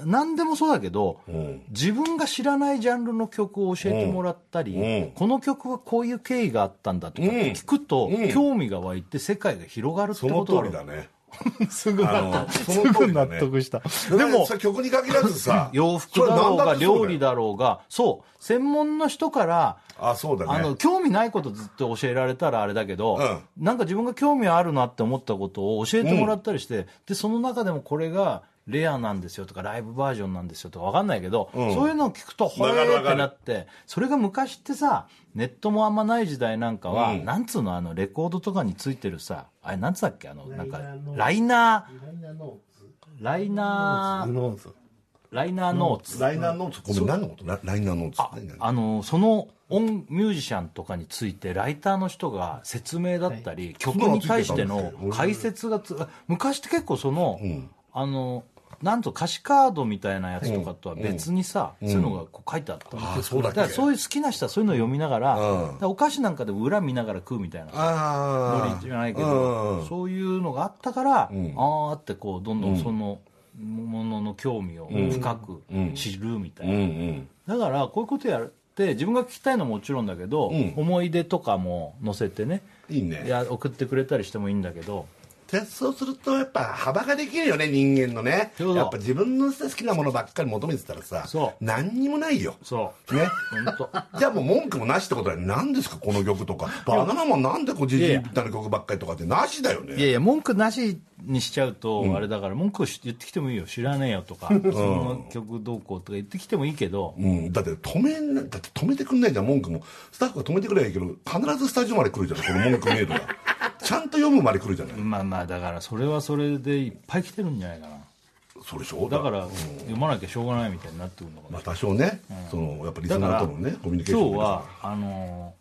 A: なんでもそうだけど、
B: ん
A: 自分が知らないジャンルの曲を教えてもらったり、
B: う。ん
A: この曲はこういう経緯があったんだとかって聞くと、
B: うん。
A: 興味が湧いて世界が広がるってこと
B: だね [LAUGHS]
A: すぐ納得すぐ納得した。
B: で
A: でも
B: さ曲に限らずさ [LAUGHS]
A: 洋服だろうが料理
B: だ
A: だろうがそう専門の人から
B: あそうだね。
A: あの興味ないことずっと教えられたらあれだけど、なんか自分が興味あるなって思ったことを教えてもらったりして、でその中でもこれがレアなんですよとかライブバージョンなんですよとか分かんないけど、そういうのを聞くとほえーってなってそれが昔ってさネットもあんまない時代なんかは、
B: うん。
A: なんつうのあのレコードとかについてるさあれなんつったっけあのなんかラ
C: ラ
A: イナ
C: ライナー
A: ライナー
C: ノーツ
A: ライナーノーツ
B: ライナーノーツごめん何のこと？ラライナーノーツ
A: ああのその音ミュージシャンとかについてライターの人が説明だったり、曲に対しての解説がつ昔って結構その、
B: ん。
A: あのなんと歌詞カードみたいなやつとかとは別にさ、そういうのがこう書いてあったの。
B: あそうだっけ。
A: からそういう好きな人はそういうのを読みながら,、
B: うん。
A: お菓子なんかでも裏見ながら食うみたいなノリじゃないけど、
B: うん。
A: そういうのがあったから、
B: ん。
A: ああってこうどんどんそのものの興味を深く
B: うん。
A: 知るみたい
B: うん
A: な、
B: うん。
A: だからこういうことやって自分が聞きたいのはもちろんだけど、
B: うん。
A: 思い出とかも載せてね
B: いいね。
A: いや送ってくれたりしてもいいんだけど
B: でそうするとやっぱ幅ができるよね人間のね。やっぱ自分の好きなものばっかり求めてたらさ
A: そう。
B: 何にもないよ。
A: そう。
B: ね。[LAUGHS] じゃあもう文句もなしってことは何ですかこの曲とか。バナナマンなんでこうジジイみたいな曲ばっかりとかってなしだよね。
A: いやいや文句なしにしちゃうと、あれだから文句を言ってきてもいいよ。知らねえよとか、その曲どうこうとか言ってきてもいいけど、
B: うん、だって止めんなだって止めてくんないじゃん文句も。スタッフが止めてくればいいけど必ずスタジオまで来るじゃんこの文句メールがちゃんと読むまで来るじゃない。
A: まあまあだからそれはそれでいっぱい来てるんじゃないかな。
B: そうでしょ？
A: だから、読まなきゃしょうがないみたいになってくるのかな。
B: まあ多少ね、そのやっぱリスナーとのねコミュニケーション
A: 今日はあの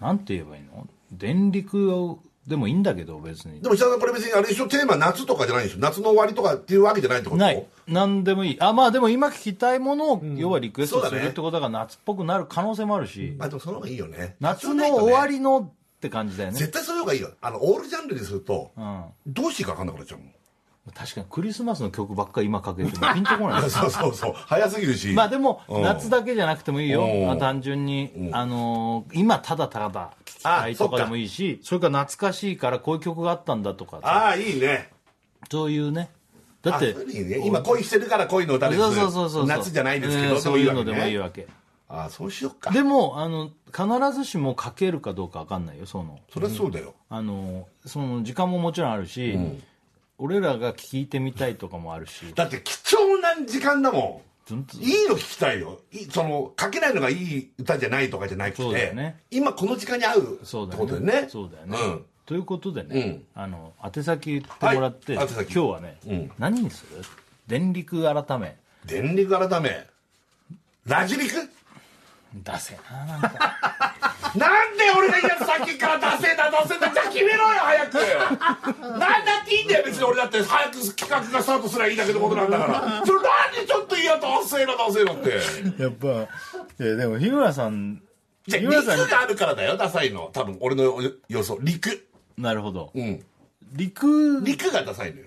A: ーなんて言えばいいの？電力をでもいいんだけど別に。
B: でも石田さんこれ別にあれでしょ？テーマ夏とかじゃないでしょ？夏の終わりとかっていうわけじゃないってこと
A: ない。何でもいい。あまあでも今聞きたいものを、要はリクエストするってことが夏っぽくなる可能性もあるし、
B: まあでもその方がいいよね。
A: 夏の終わりのって感じだよね。
B: 絶対その方がいいよ。あのオールジャンルにすると、
A: うん。
B: どうしていいか分かんなくなっちゃうもん
A: 確かにクリスマスの曲ばっかり今かけても [LAUGHS] ピンとこない
B: そうそうそう。早すぎるし。
A: まあでも
B: うん。
A: 夏だけじゃなくてもいいよ。
B: うん。
A: まあ単純に。あのー今ただただ聞きたいとかでもいいしそれから懐かしいからこういう曲があったんだとかさ
B: ああいいね。
A: そういうね。だって
B: ね。今恋してるから恋の歌です
A: そうそうそうそう。
B: 夏じゃないですけど、
A: うんそういうのでもいいわけ。
B: ああそうしよっか。
A: でもあの必ずしも書けるかどうか分かんないよその。
B: それはそうだよ、
A: あのその時間ももちろんあるし、俺らが聞いてみたいとかもあるし。
B: だって貴重な時間だも
A: ずんと
B: ん。いいの聞きたいよ。いその書けないのがいい歌じゃないとかじゃなく
A: そうだ
B: て、
A: よね。
B: 今この時間に合うって
A: そうだよ
B: ことでね。
A: そうだよね、
B: うん。
A: ということでね、あの宛先言ってもらって、
B: はい
A: 今日はね、
B: うん。
A: 何にする？電力改め。
B: 電力改め。ラジリク？
A: 出せななんか。[LAUGHS]
B: なんで俺が言うやつさっきから出せだ出せだ。じゃあ決めろよ早く。[LAUGHS] なんだっていいんだよ別に俺だって。早く企画がスタートすりゃいいだけのことなんだから。それなんでちょっといや出せな出せなって。
A: やっぱいやでも日村さん
B: じゃあ陸があるからだよダサいの。多分俺の予想。陸
A: なるほど。
B: うん。
A: 陸
B: 陸がダサいのよ。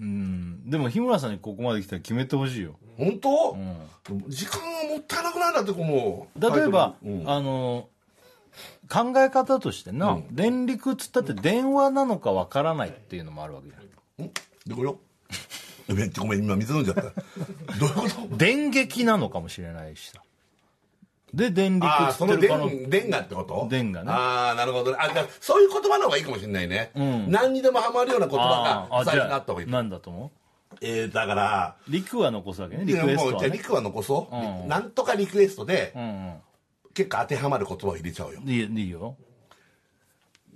A: うん。でも日村さんにここまで来たら決めてほしいよ
B: 本当、時間がもったいなくない？んだってこの
A: 例えば、
B: うん。
A: あの考え方としてな、電力っつったって電話なのかわからないっていうのもあるわけじゃん。
B: ん。どこよ。めっちゃごめん今水飲んじゃった。[LAUGHS] どういうこと？
A: 電撃なのかもしれないしさ。で電力っつってるかの
B: 電電がってこと？
A: 電がね。
B: ああなるほどね。あじゃあそういう言葉の方がいいかもしれないね、何にでもハマるような言葉が最初にあった方がいい。
A: なんだと思
B: えー、だから
A: う陸は残すわけね。リクエストは、ね、
B: じゃあリクは残そう、
A: うん。
B: なんとかリクエストで、
A: うん
B: 結構当てはまる言葉を入れちゃおうよ。
A: うんいいいいよ。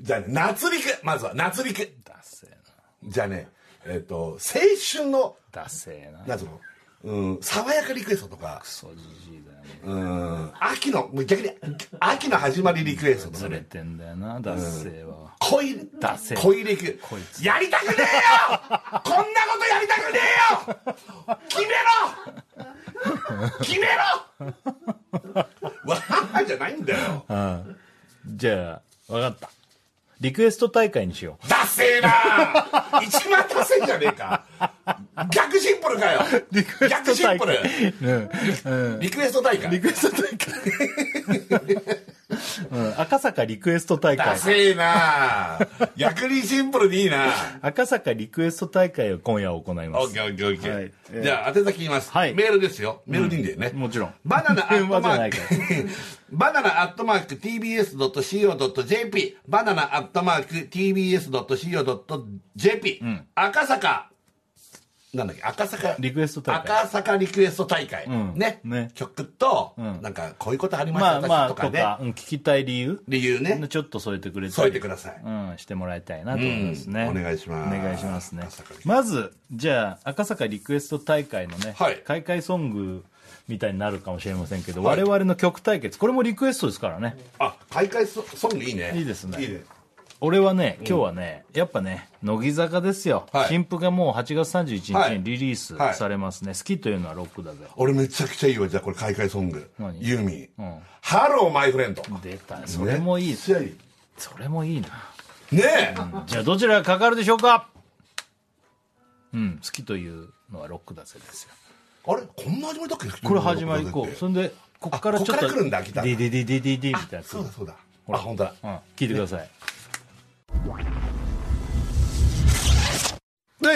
B: じゃあね夏陸。まずは夏陸。
A: ダセえ
B: じゃあねえっ、と青春の
A: なダセえな。
B: なんつうの？うん爽やかリクエストとか。
A: クソじじいだよ。ね
B: うん秋の逆に秋の始まりリクエストとか
A: ずれ
B: ね
A: てんだよなダセえわ。
B: 恋
A: ダセ
B: 恋リク
A: こいつ。
B: やりたくねえよ！こんなことやりたくねえよ！決めろ！決めろ！わーじゃないんだよ。
A: うんじゃあ分かった。リクエスト大会にしよう。
B: ダッセーな一番ダセーじゃねえか！逆シンプルかよ！逆シンプル！
A: うん。うん。
B: リクエスト大会。
A: リクエスト大会うん、赤坂リクエスト大会。
B: ダセえな。逆にシンプルでいいな。
A: 赤坂リクエスト大会を今夜行います。
B: オッケーオッケーオッケ
A: はい。
B: ー。じゃあ、宛先言います。
A: はい。
B: メールですよ。メールでいいんだよね。
A: もちろん。
B: バナナ [LAUGHS] アットマー
A: か
B: ク、バナナアットマーク tbs.co.jp、バナナアットマーク tbs.co.jp、赤坂、なんだっけ、赤坂、
A: リクエスト大会。
B: 赤坂リクエスト大会。
A: ん。
B: ね。
A: ね。
B: 曲と、
A: ん。
B: なんか、こういうことありました
A: まあまあ
B: とかね。
A: 聞きたい理由。
B: 理由ね。
A: ちょっと添えてくれたり。
B: 添えてください。
A: うん、してもらいたいなと思いますね、
B: うん。お願いします。
A: お願いしますね。まずじゃあ赤坂リクエスト大会のね、
B: はい。
A: 開会ソングみたいになるかもしれませんけど、
B: はい。
A: 我々の曲対決。これもリクエストですからね。
B: あ、開会ソソングいいね。
A: いいですね。
B: いいね。
A: 俺はね今日はね、やっぱね乃木坂ですよ、
B: はい。
A: 新譜がもう8月31日にリリース
B: はい。
A: されますね、好きというのはロックだぜ。
B: 俺めちゃくちゃいいわ、じゃあこれ開会ソング。
A: 何？
B: ユーミン。
A: ん。
B: Hello, my friend。
A: 出たそれもいい。
B: いい。
A: それもいいな。
B: ねえ、
A: じゃあどちらがかかるでしょうか？うん。好きというのはロックだぜですよ。
B: あれ？こんな始まりだっけ？
A: これ始まりこう。そんでこっからちょっ
B: とっから来るんだギター
A: ディディディディディみたいな
B: そうだそうだ。あ本当だ。
A: うん。聞いてください、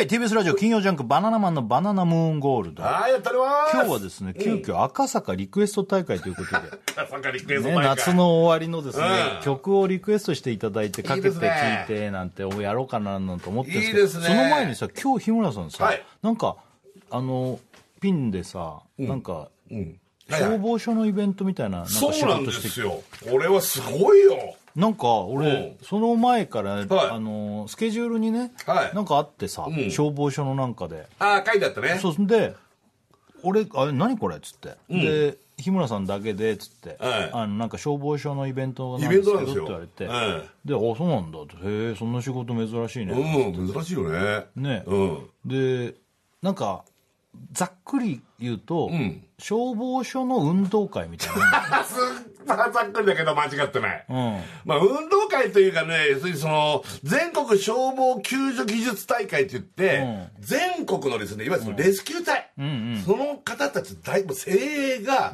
A: で TBS ラジオ金曜ジャンク「バナナマンのバナナムーンゴールド」
B: ああやっております
A: 今日はですね急遽赤坂リクエスト大会ということで、[LAUGHS]
B: 赤坂リクエスト
A: ね、
B: 大会。
A: 夏の終わりのですね、
B: うん。
A: 曲をリクエストしていただいてかけて
B: いいですね。
A: 聴いてなんてやろうかななんて思ってるんですけど
B: いいですね。
A: その前にさ今日日村さんさ、
B: はい。
A: なんかあのピンでさ、なんか
B: うん。はいはい。
A: 消防署のイベントみたいななんか仕
B: そうなん
A: 事して
B: ですよ。これはすごいよ
A: なんか俺
B: う。ん
A: その前から、
B: はい。
A: あのスケジュールにね、
B: はい。
A: なんかあってさ、
B: ん。
A: 消防署のなんかで。
B: ああ書いてあったね。
A: そうで俺あれ何これっつって、で日村さんだけでっつって、
B: はい。
A: あのなんか消防署のイベントなん
B: イ
A: ですけどって言われて、
B: え
A: であそうなんだ。ってへえそんな仕事珍しいね、
B: うん珍しいよね。
A: ね。
B: うん。
A: でなんかざっくり言うと、
B: ん。
A: 消防署の運動会みたいな
B: あ [LAUGHS] すっざっくりだけど間違ってない。
A: うん、
B: まあ、運動会というかね、要するにその、全国消防救助技術大会って言って、全国のですね、いわゆるそのレスキュー隊、その方たち大、精鋭が、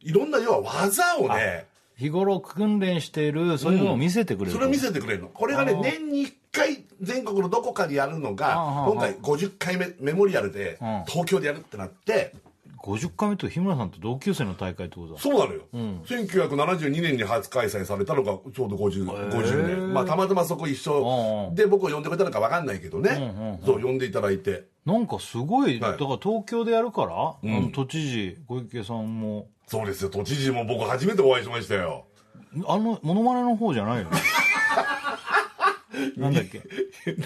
B: いろんな要は技をね、
A: 日頃訓練しているそういうのを見せてくれる、
B: それを見せてくれるの。これがね、年に1回全国のどこかでやるのが、今回50回目メモリアルで
A: ん。
B: 東京でやるってなって、
A: 50回目と日村さんと同級生の大会ってことだ。
B: そうなのよ、1972年に初開催されたのがちょうど 50, 50年、まあ、たまたまそこ一緒。で僕を呼んでくれたのか分かんないけどね、そう呼んでいただいて。
A: なんかすごい、
B: はい。
A: だから東京でやるから、あの都知事小池さんも。
B: そうですよ。都知事も僕初めてお会いしましたよ。
A: あのモノマネの方じゃないよね [LAUGHS] なんだっけ？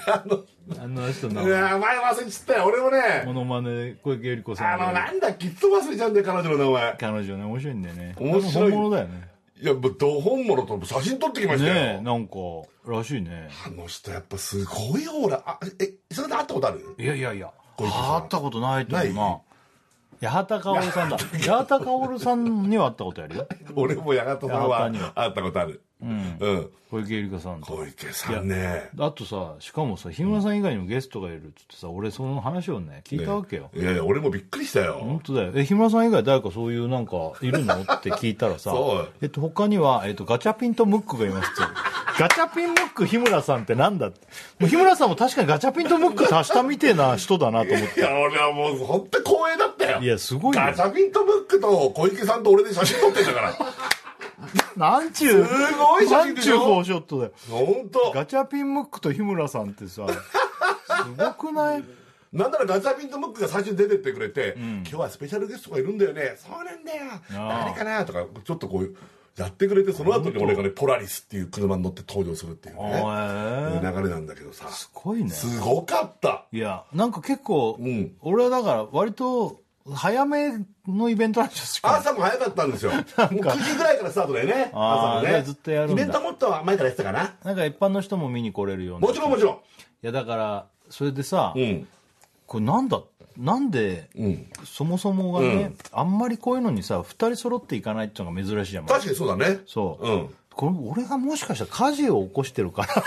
B: あの？
A: あの人の。
B: いや前忘れちったよ。俺もね。
A: モノマネ小池百合子さ
B: あ
A: んが
B: のなんだっけ？いつも忘れちゃうんだよ彼女の名前。
A: 彼女ね面白いんだよね。
B: 面白い。
A: 本物だよね。
B: いやもうど本物と写真撮ってきましたよ、
A: ねえなんからしいね。
B: あの人やっぱすごいオーラ。あえそれで会ったことある？
A: いやいやいや会ったことないと思う。
B: な
A: な八幡薫さんだ。八幡薫さんには会ったことあるよ。[LAUGHS]
B: 俺も八幡さんは。会ったことあるうん、
A: 小池百合子さんと。
B: 小池さんね。
A: あとさしかもさ日村さん以外にもゲストがいるっつってさ俺その話をね聞いたわけよ、
B: いやいや俺もびっくりしたよ、
A: 本当だよ。え日村さん以外誰かそういうなんかいるの？[LAUGHS] って聞いたらさ
B: そう。
A: えっと他には、えっと、ガチャピンとムックがいますって。ガチャピンムック日村さんってなんだって。もう日村さんも確かにガチャピンとムック足したみてえな人だなと思っ
B: い
A: て
B: や俺はもう本当に光栄だったよ。
A: いやすごいよ。
B: ガチャピンとムックと小池さんと俺で写真撮ってんだから [LAUGHS]
A: なんちゅう
B: すごい写真でしょ？
A: なんちゅうフォーショットだよ。
B: 本当
A: ガチャピンムックと日村さんってさすごくない？
B: なんならガチャピンとムックが最初に出てってくれて、今日はスペシャルゲストがいるんだよね。そうなんだよ。
A: あ
B: 誰かな？とかちょっとこうやってくれてその後に俺がねポラリスっていう車に乗って登場するっていうね。流れなんだけどさ。
A: すごいね。
B: すごかった。
A: いやなんか結構、
B: ん。
A: 俺はだから割と早めのイベントなんですよ
B: 朝も早かったんですよ。もう9時ぐらいからスタートだよね。朝のね。
A: ずっとやるんだ。
B: イベントもっと前からやってたかな。
A: なんか一般の人も見に来れるような。
B: もちろんもちろん。
A: いやだからそれでさ、
B: うん。
A: これなんだなんで、
B: うん。
A: そもそもがね、あんまりこういうのにさ2人揃っていかないっていうのが珍しいじゃん
B: 確かにそうだね。
A: そう、
B: うん。
A: これ俺がもしかしたら火事を起こしてるから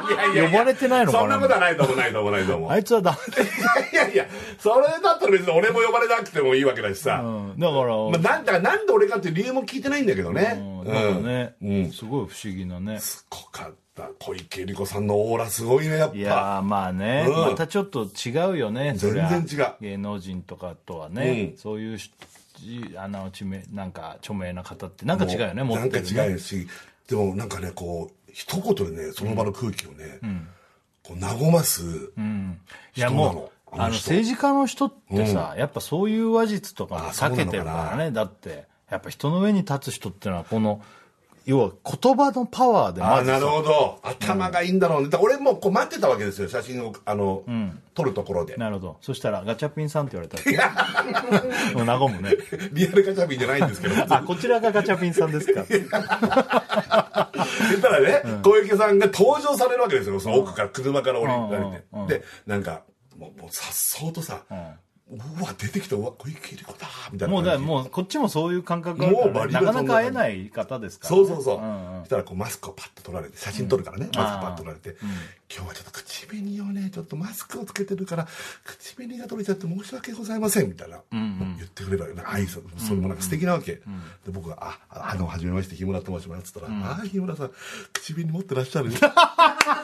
A: 呼ばれてないのかな？
B: そんなことはないと思うないと思うないと思う。
A: あいつはダ
B: いやいやそれだったら別に俺も呼ばれなくてもいいわけだしさ、
A: メ、うん、だから、
B: まあ、なんだなんで俺かっていう理由も聞いてないんだけどね。
A: うん、なんかね、
B: うん。
A: すごい不思議なね。
B: すごかった。小池百合子さんのオーラすごいねやっぱ。
A: いやーまあね、
B: うん。
A: またちょっと違うよね
B: 全然違う。
A: 芸能人とかとはね、
B: うん。
A: そういうしあの知名なんか著名な方ってなんか違うよね持
B: なんか
A: ってるね。
B: 違うし。でもなんかねこう一言でねその場の空気をね、こう和ます、人なの
A: もう
B: あの人。
A: あの政治家の人ってさ、やっぱそういう話術とか避けてるからね。だってやっぱ人の上に立つ人っていうのはこの要は言葉のパワーで
B: ああなるほど。頭がいいんだろうね、だから俺もこう待ってたわけですよ。写真をあの、撮るところで。
A: なるほど。そしたらガチャピンさんって言われたら。[LAUGHS] もう和むね。
B: リアルガチャピンじゃないんですけど。[LAUGHS]
A: あこちらがガチャピンさんですか。
B: 言ったらね、小池さんが登場されるわけですよ。その奥から車から降りられて、
A: うんうんうん。
B: でなんかもうもうさっそうとさ、うわ出てきた。うわ小池百合子だみたいな
A: もうだもうこっちもそういう感覚があるから
B: もうバリバリ
A: なかなか会えない方ですから、
B: そうそうそう、
A: んん
B: そしたらこうマスクをパッと取られて写真撮るからね、マスクパッと取られて、今日はちょっと口紅をねちょっとマスクをつけてるから口紅が取れちゃって申し訳ございませんみたいな、言ってくれるわけね挨拶それもなんか素敵なわけ、で僕が「ああのはじめまして日村と申します」っつったら「ああ日村さん口紅持ってらっしゃる」[LAUGHS]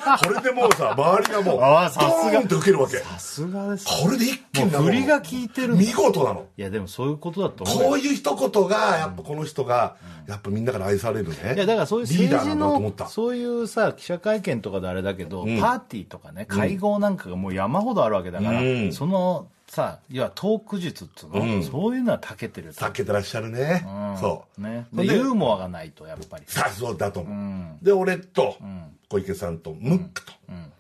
B: [LAUGHS] これでもうさ周りがもう
A: さすが。
B: ドーンと受けるわけ。
A: さすがです
B: これで一気に
A: 振りが効いてる
B: 見事なの。
A: いやでもそういうことだと思うよ。
B: こういう一言がやっぱこの人がやっぱみんなから愛されるね。
A: いやだからそういう政治のそういうさ記者会見とかであれだけど、
B: ん。
A: パーティーとかね会合なんかがもう山ほどあるわけだから、
B: うん。
A: そのさいやトーク術っつうの、
B: うん。
A: そういうのは長けてると。
B: 避けてらっしゃるね、
A: うん。
B: そう。
A: ね。ユーモアがないとやっぱり。
B: さあそうだと思う、
A: ん。
B: で俺と小池さんとムックと、
A: ん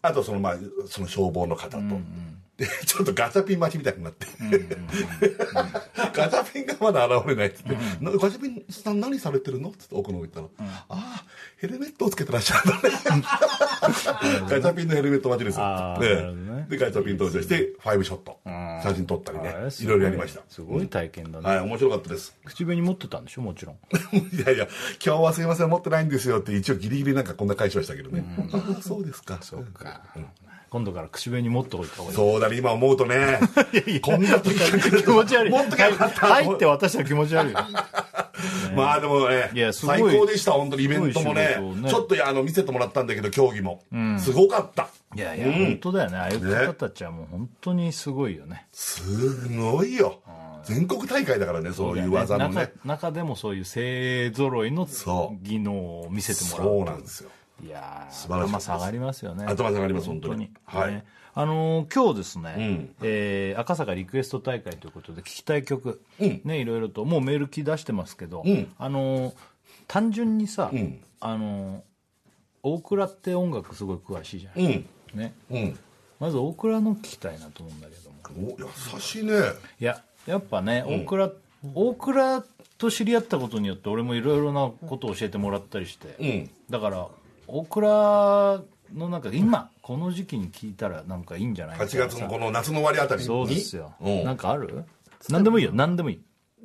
B: あとそのまあその消防の方と、でちょっとガチャピン待ちみたいになって、ガチャピンがまだ現れないっつって、なガチャピンさん何されてるの?」っつって奥の方行ったら「ああヘルメットをつけてらっしゃるんだね」[LAUGHS] ガチャピンのヘルメット待ちですよ。
A: ね
B: でガチャピン登場してファイブショット。写真撮ったりね。いろいろやりました。
A: すごい体験だね、
B: はい面白かったです。
A: 口紅持ってたんでしょ？もちろん。[LAUGHS]
B: いやいや、今日はすいません、持ってないんですよって、一応ギリギリなんかこんな返しましたけどね。ああ、そうですか。そう
A: か、今度から口紅持っておいた方がいい。
B: そうだね、今思うとね。[LAUGHS] こんな時
A: 気持ち悪い。
B: 持っときゃよかった。
A: 入って渡したら気持ち悪い。よ [LAUGHS]
B: まあでもね最高でした、本当にイベントも
A: ね。
B: ちょっとあの見せてもらったんだけど、競技も。すごかった。
A: いやいや、本当だよね。ああいう方たちはもう本当にすごいよね。
B: すごいよ。全国大会だからね、そういう技のね。
A: 中中でもそういう勢ぞろいの
B: そう。
A: 技能を見せてもらう
B: そうなんですよ。
A: いやー
B: 素晴らしかったです
A: 頭下がりますよね。
B: 頭下がります本当に。はい。
A: ね。あのー今日ですね、
B: ん。
A: えー赤坂リクエスト大会ということで聞きたい曲、
B: うん。
A: ねいろいろと。もうメール来出してますけど、
B: ん。
A: あのー単純にさ、
B: ん。
A: あのー大倉って音楽すごい詳しいじゃない、
B: うん。
A: ね。
B: うん。
A: まず大倉の聞きたいなと思うんだけども。
B: お優しいね。
A: いややっぱね、大倉大倉と知り合ったことによって俺もいろいろなことを教えてもらったりして、
B: うん。
A: だから大倉のなんか今この時期に聞いたらなんかいいんじゃない？かな
B: 8月のこの夏の終わりあたりに。
A: そうですよ。
B: うん。
A: なんかある？何でもいいよ。何でもいい。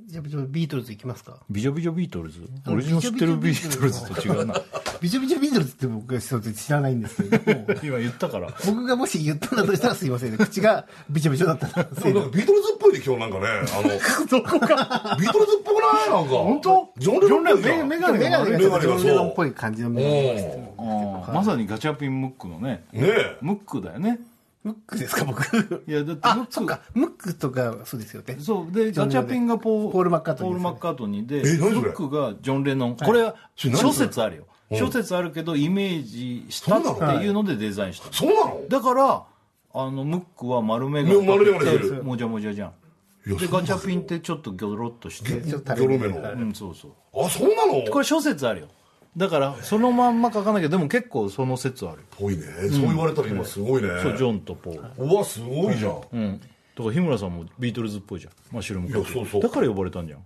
C: じゃあビートルズいきますか。
A: ビジョビジョビートルズ？
C: の
A: 俺の知ってるビートルズと違うな
C: ビジョビジョビートルズって僕はちょっと知らないんですけれども。
A: 今言ったから。
C: 僕がもし言ったんだとしたらすいません。ね口がビチョビチョだったら。で
B: なんかビートルズっぽいで今日なんかね、あの、ビートルズっぽくないなんか。本
A: 当？
B: ジョン・レノンっぽいじゃん
A: メガネ
C: メガネがジョン・レノンっ
B: い。
C: ぽい感じのメガネ
A: まさにガチャピンムックのね。
B: ねえ。
A: ムックだよね。
C: ムックですか僕？
A: いやだってムック。
C: あそっか。ムックとかそうですよね。
A: そう。でガチャピンがポー
C: ルマッカートニー
A: ポールマッカートニーでムックがジョン・レノン。これは諸説あるよ諸説あるけどイメージしたっていうのでデザインした。
B: そうなの？
A: だからあのムックは丸眼鏡
B: 丸眼鏡してる。
A: もじゃもじゃじゃん。でガチャピンってちょっとギョロっとして。
C: ちょっと
B: ギョロ目の。
A: うんそうそう。
B: あ、そうなの？
A: これ諸説あるよ。だからそのまんま書かなきゃでも結構その説ある
B: ぽいね。そう言われたら今すごいね。
A: そうジョンとポー。ル
B: うわ、すごいじゃん。
A: うん。だから日村さんもビートルズっぽいじゃん。マッシュルームコーヒー
B: いやそうそう。
A: だから呼ばれたんじゃん。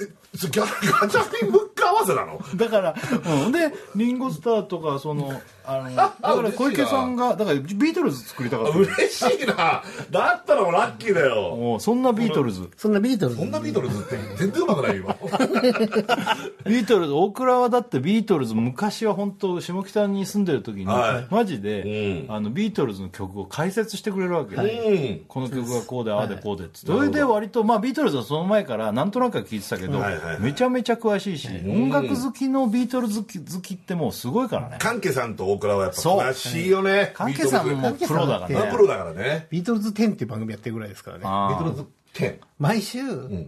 B: え、そギャ [LAUGHS] ガチャピンムッわせなの？[LAUGHS]
A: だから、うん、でリンゴスターとかそのあのだから小池さんがだからビートルズ作りたかった。
B: 嬉しいな。だったらもうラッキーだよ。
A: そんなビートルズ。
C: そんなビートルズ。
B: そんなビートルズって全然うまくないよ。[LAUGHS]
A: ビートルズ。大倉はだってビートルズ昔は本当下北に住んでる時に、
B: はい。
A: マジで、
B: うん。
A: あのビートルズの曲を解説してくれるわけ。この曲がこうでああでこうでっつってそれで割とまあビートルズはその前からなんとなくは聞いてたけど、
B: はいはいはい。
A: めちゃめちゃ詳しいし、音楽好きのビートルズ好き好きってもうすごいからね。
B: カンケさんと大倉はやっぱ
A: そう。
B: 詳しいよね。
A: カンケさんもプロだからね。
B: ビートルズプロだからね。
C: ビートルズ10っていう番組やってるぐらいですからね。
B: ビートルズ10
C: 毎週、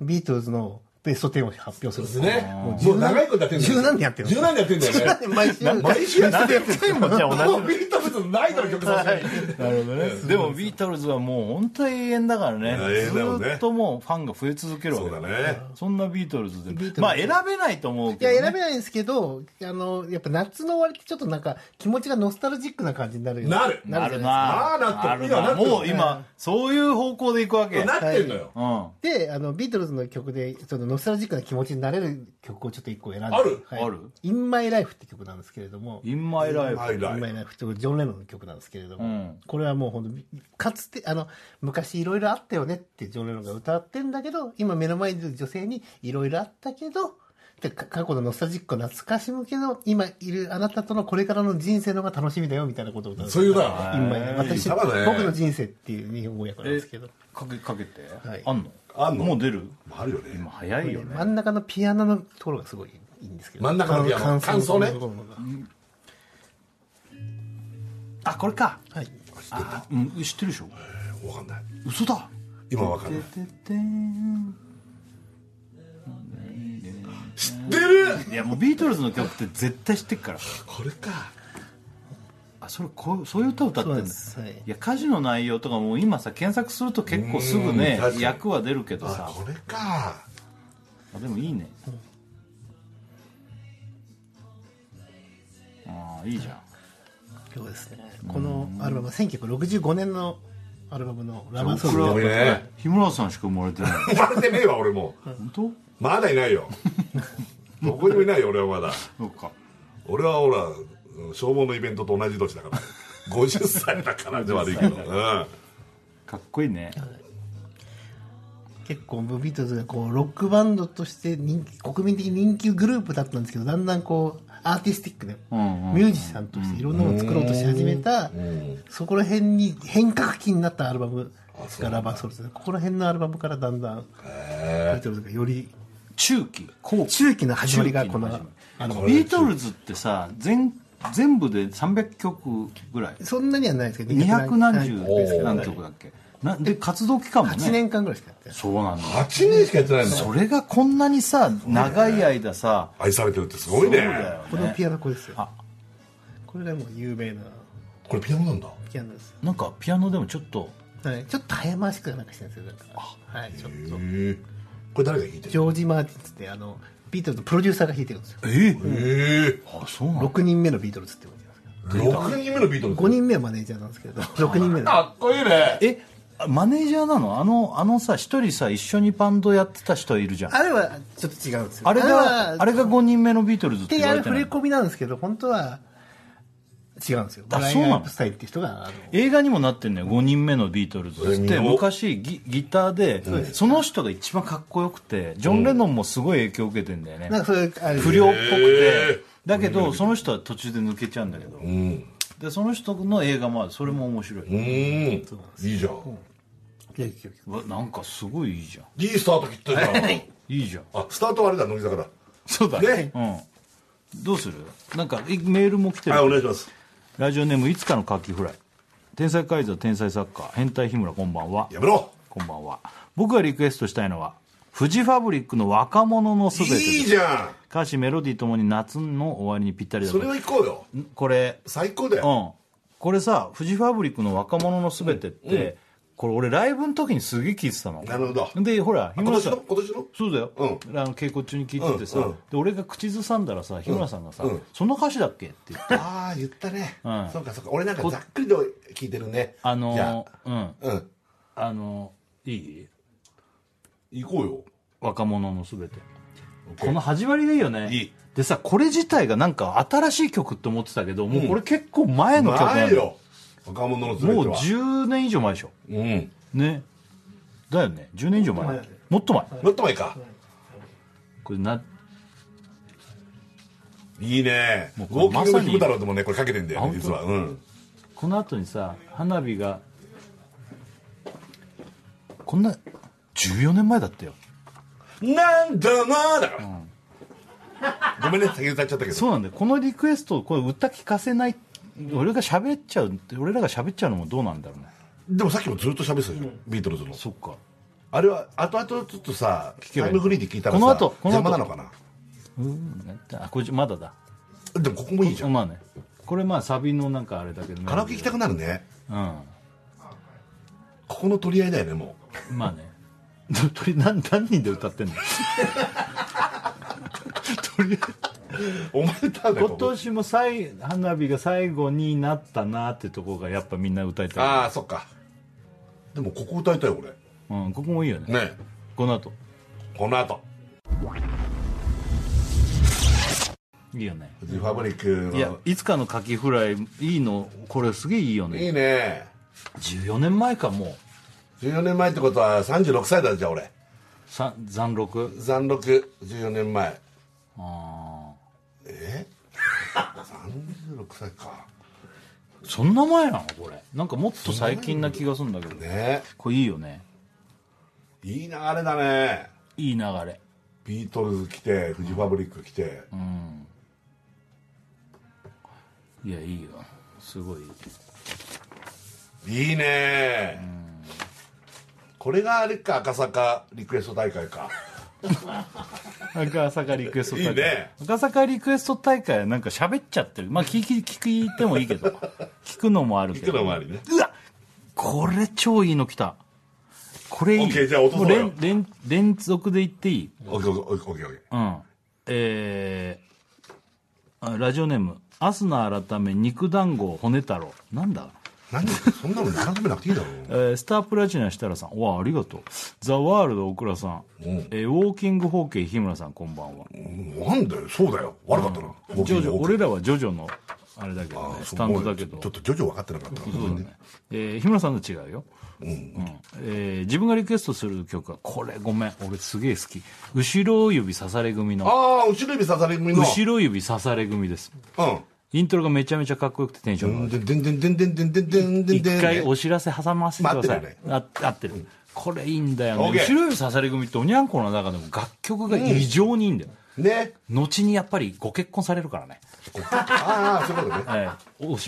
C: ビートルズのベスト10を発表する。ん
B: ですね。
C: もう
B: もう長いことやってんだよ。
C: 十何年やってる
B: 十何年やってんだよ。ね
C: 毎週。
B: 毎週やってるビートルズのナイトの曲させて
A: なるほどね。[LAUGHS] でもビートルズはもう本当に永遠だからね。ずーっともうファンが増え続けるわけ
B: そうだね。
A: そんなビートルズで。まあ選べないと思う
C: い
A: けど、ね。
C: や選べないんですけどあのやっぱ夏の終わりってちょっとなんか気持ちがノスタルジックな感じになるよ
B: なる。
A: なる
C: ない
A: な。
B: あーなってる
A: な。もう今、そういう方向でいくわけ。
B: なってんのよ。
A: うん。
C: ですかであのビートルズの曲でそのノスタルジックな気持ちになれる曲をちょっと一個選んで。
B: ある？
C: はい。
A: ある
C: ？In My Life って曲なんですけれども。
A: In My Life。
B: マイラ イ In
C: My Life ってジョン・レノンの曲なんですけれども、
A: うん。
C: これはもう本当かつてあの昔いろいろあったよねってジョン・レノンが歌ってんだけど今目の前にいる女性にいろいろあったけどでか過去のノスタルジックを懐かしむけど今いるあなたとのこれからの人生の方が楽しみだよみたいなことを歌う
B: そういうな
C: Life 私僕の人生っていう日本語訳なんですけど。
A: かけ、かけて？
C: はい。
A: あんの？
B: あんの？
A: もう出る。
B: あるよね。
A: 今早いよね。
C: 真ん中のピアノのところがすごいいいんですけど。
B: 真ん中のピアノ？
C: 感
B: 感想ね。
A: あ、これか。
C: はい。
A: あうん、知ってるでしょ？
B: わかんない。
A: 嘘だ。
B: 今わかんない。知ってる！
A: いやもうビートルズの曲って絶対知ってっから。
B: これか
A: あそれこうそういう歌歌ってんだ。
C: はい。
A: いや歌詞の内容とかもう今さ検索すると結構すぐね役は出るけど
B: あ
A: さ
B: これか。
A: あでもいいね。ああいいじゃん。
C: そうですね。このアルバムは1965年のアルバムのラバーソ
B: す
C: ング
B: ね。
A: 日村さんしか生まれてない [LAUGHS]
B: 生まれてねえわ俺も。
A: 本当？
B: まだいないよ。[LAUGHS] どこにもいないよ俺はまだ。
A: そうか。
B: 俺はほらうん消防のイベントと同じ年だから。50歳だからで悪いけど、うん、
A: かっこいいね。
C: 結構ビートルズがこうロックバンドとして人気国民的人気グループだったんですけどだんだんこうアーティスティックで、
A: うんうん。
C: ミュージシャンとしていろんなものを作ろうとし始めた、そこら辺に変革期になったアルバムがラバーソウルですね。ここら辺のアルバムからだんだんビー。トルズがより
A: 中期後期。
C: 中期の始まりがこの
A: 中期の
C: アルバム
A: ビートルズってさ全全部で300曲ぐらい。
C: そんなにはないですけど
A: 200何十
C: はい
A: 何曲だっけ？なで活動期間もね。
C: 8年間ぐらいしかやってない。
A: そうなんだ
B: 8年しかやってないの？
A: それがこんなにさ長い間さ
B: 愛されてるってすごいね。
C: このピアノこれですよ。
A: あ。
C: これがもう有名な。
B: これピアノなんだ？
C: ピアノです、
A: なんかピアノでもちょっと。
C: はい、ちょっと早回しくなんかしてるんですよなんかはいちょっと。
B: これ誰が弾いてる
C: ジョージ・マーティンってあのビートルズのプロデューサーが弾いてるんですよ。
A: え？
B: へえ
A: あそうなんだ。
C: 6人目のビートルズってことです
B: 6人目のビートルズ
C: ？5人目はマネージャーなんですけど。6人目の。
B: かっこいいね。
A: え？マネージャーなの？あのあのさ一人さ一緒にバンドやってた人いるじゃん。あ
C: あれはちょっと違うんですよ。
A: れが
C: は
A: あれが5人目のビートルズっ
C: って
A: 言われてない
C: る触れ込みなんですけど本当は違うんですよ。ブライアン・
A: そうなの？
C: アップスタインっていう人が
A: 映画にもなってんのよ。5人目のビートルズ。って昔ギギターでその人が一番かっこよくてジョン・レノンもすごい影響を受けてんだよね。
C: なんかそういうあれ
A: 不良っぽく
B: へ
A: て
B: ー。
A: だけどその人は途中で抜けちゃうんだけど。
B: うん。
A: でその人の映画もある。それも面白い。
B: うん。いいじゃん。
A: なんかすごいいいじゃん。
B: いいスタート切ったじゃん
A: い。いじゃん。
B: あスタートはあれだ乃木坂だ。
A: そうだ
B: ね。
A: うん。どうする？なんかいメールも来てる。
B: はいお願いします
A: ラジオネームいつかのカキフライ。天才カイザー天才作家変態日村こんばんは。
B: やめろ。
A: こんばんは。僕がリクエストしたいのはフジファブリックの若者のすべて
B: いいじゃ
A: 歌詞メロディーともに夏の終わりにぴったりだ
B: それは行こうよ。
A: んこれ
B: 最高だ
A: う
B: よ
A: ん。これさフジファブリックの若者のすべてって、これ俺ライブの時にすげえ聞いてたの。
B: なるほど。
A: でほら日
B: 今年
A: 村さん。
B: の？今年の？
A: そうだよ、
B: う
A: あの稽古中に聞いててさ、
B: うんうん。
A: で俺が口ずさんだらさ日村さんがさ、
B: うん
A: その歌詞だっけ?」って言って。
B: ああ言ったね。
A: うん。
B: そうかそうか。俺なんかざっくりと聞いてるね。
A: あのーうん。
B: あうん。
A: あのーいい？
B: 行こうよ。
A: 若者のすべてこの始まりがいいよね。
B: いい。
A: でさこれ自体がなんか新しい曲って思ってたけどもうこれ結構前の曲なんだ
B: 前よ若者の全て
A: もう
B: は
A: 10年以上前でしょ。
B: うん。
A: ね。だよね。10年以上前。
C: もっと前。
A: もっと前。
B: もっと前か。
A: これな。い
B: いね。ウ
A: もうこれ
B: ォーキングの曲だろうともねこれかけてんだよ
A: あ
B: ね実は。うん。
A: この後にさ花火がこんな14年前だったよ。
B: なんだなーだ。からごめんね先に歌っちゃったけど。
A: そうなんだよ。このリクエストこれ歌聞かせない俺が喋っちゃう俺らが喋っちゃうのもどうなんだろうね。
B: でもさっきもずっと喋ってたじゃんビートルズの。
A: そっか。
B: あれは後々ちょっとさ
A: けばいい。
B: タイムフリーで聞いたらさ
A: この後この後。
B: 邪魔なのかな？
A: うん。あこれまだだ。
B: でもここもいいじゃん。
A: まあね。これまあサビのなんかあれだけどね。
B: カラオケ行きたくなるね。
A: う
B: ここの取り合いだよねも
A: んまあね。[LAUGHS] とり何何人で歌ってんの？[LAUGHS] とりあえず
B: う [LAUGHS] お前歌うんだよ
A: 今年も最花火が最後になったなってとこがやっぱみんな歌いたい。
B: ああそっか。でもここ歌いたい俺。
A: うん、ここもいいよね。
B: ね。
A: この後。
B: この後。
A: いいよね。
B: フジファブリックの。
A: いやいつかのカキフライいいのこれすげえいいよね。
B: いいね。
A: 14年前かもう。
B: 14年前ってことは36歳だじゃあ俺。
A: さ残録？
B: 残録。14年前。
A: あ
B: え36歳か。
A: ーそんな前なの？これ。なんかもっと最近な気がするんだけど。
B: ね。
A: これいいよね。
B: いい流れだね。
A: いい流れ。
B: ビートルズ来てフジファブリック来て、
A: いやいいよ。すごい
B: いい。ね。これがあれか赤坂リクエスト大会か [LAUGHS]
A: 赤坂リクエスト大会。
B: いいね。
A: 赤坂リクエスト大会はなんか喋っちゃってる。まあ聞き聞いてもいいけど。聞くのもあるけど。
B: 聞くのもありね。
A: うわこれ超いいの来た。これいい。
B: じゃあ落とそうよ。
A: 連連連続で言っていい？
B: オッケーオッケーオッケーオッケ
A: うん。えーあラジオネーム。アスナ改め肉団子骨太郎。なんだ？
B: ー何そんなの改めなくていいだろ [LAUGHS]
A: えースタープラチナ設楽さん。わあありがとう。ザ・ワールド大倉さん、えーウォーキングホーケー日村さんこんばんは。
B: なんだよ。そうだよ。悪かったな。
A: ジョジョ
B: 俺
A: 俺らはジョジョのあれだけどねスタンドだけど。
B: ちょっとジョジョ分かってなかった
A: そうだね、えー日村さんと違うよ、うん。えー自分がリクエストする曲はこれごめん。俺すげえ好き。後ろ指刺され組の。
B: ああ後ろ指刺され組の。
A: 後ろ指刺され組です。
B: うん
A: イントロがめちゃめちゃかっこよくてテンションが上がる。一回お知らせ挟ませてください。合ってる。これいいんだよね。白い刺さり組っておにゃんこの中でも楽曲が異常にいいんだよ。
B: ね。
A: 後にやっぱりご結婚されるからね。
B: ああ、そういうことね。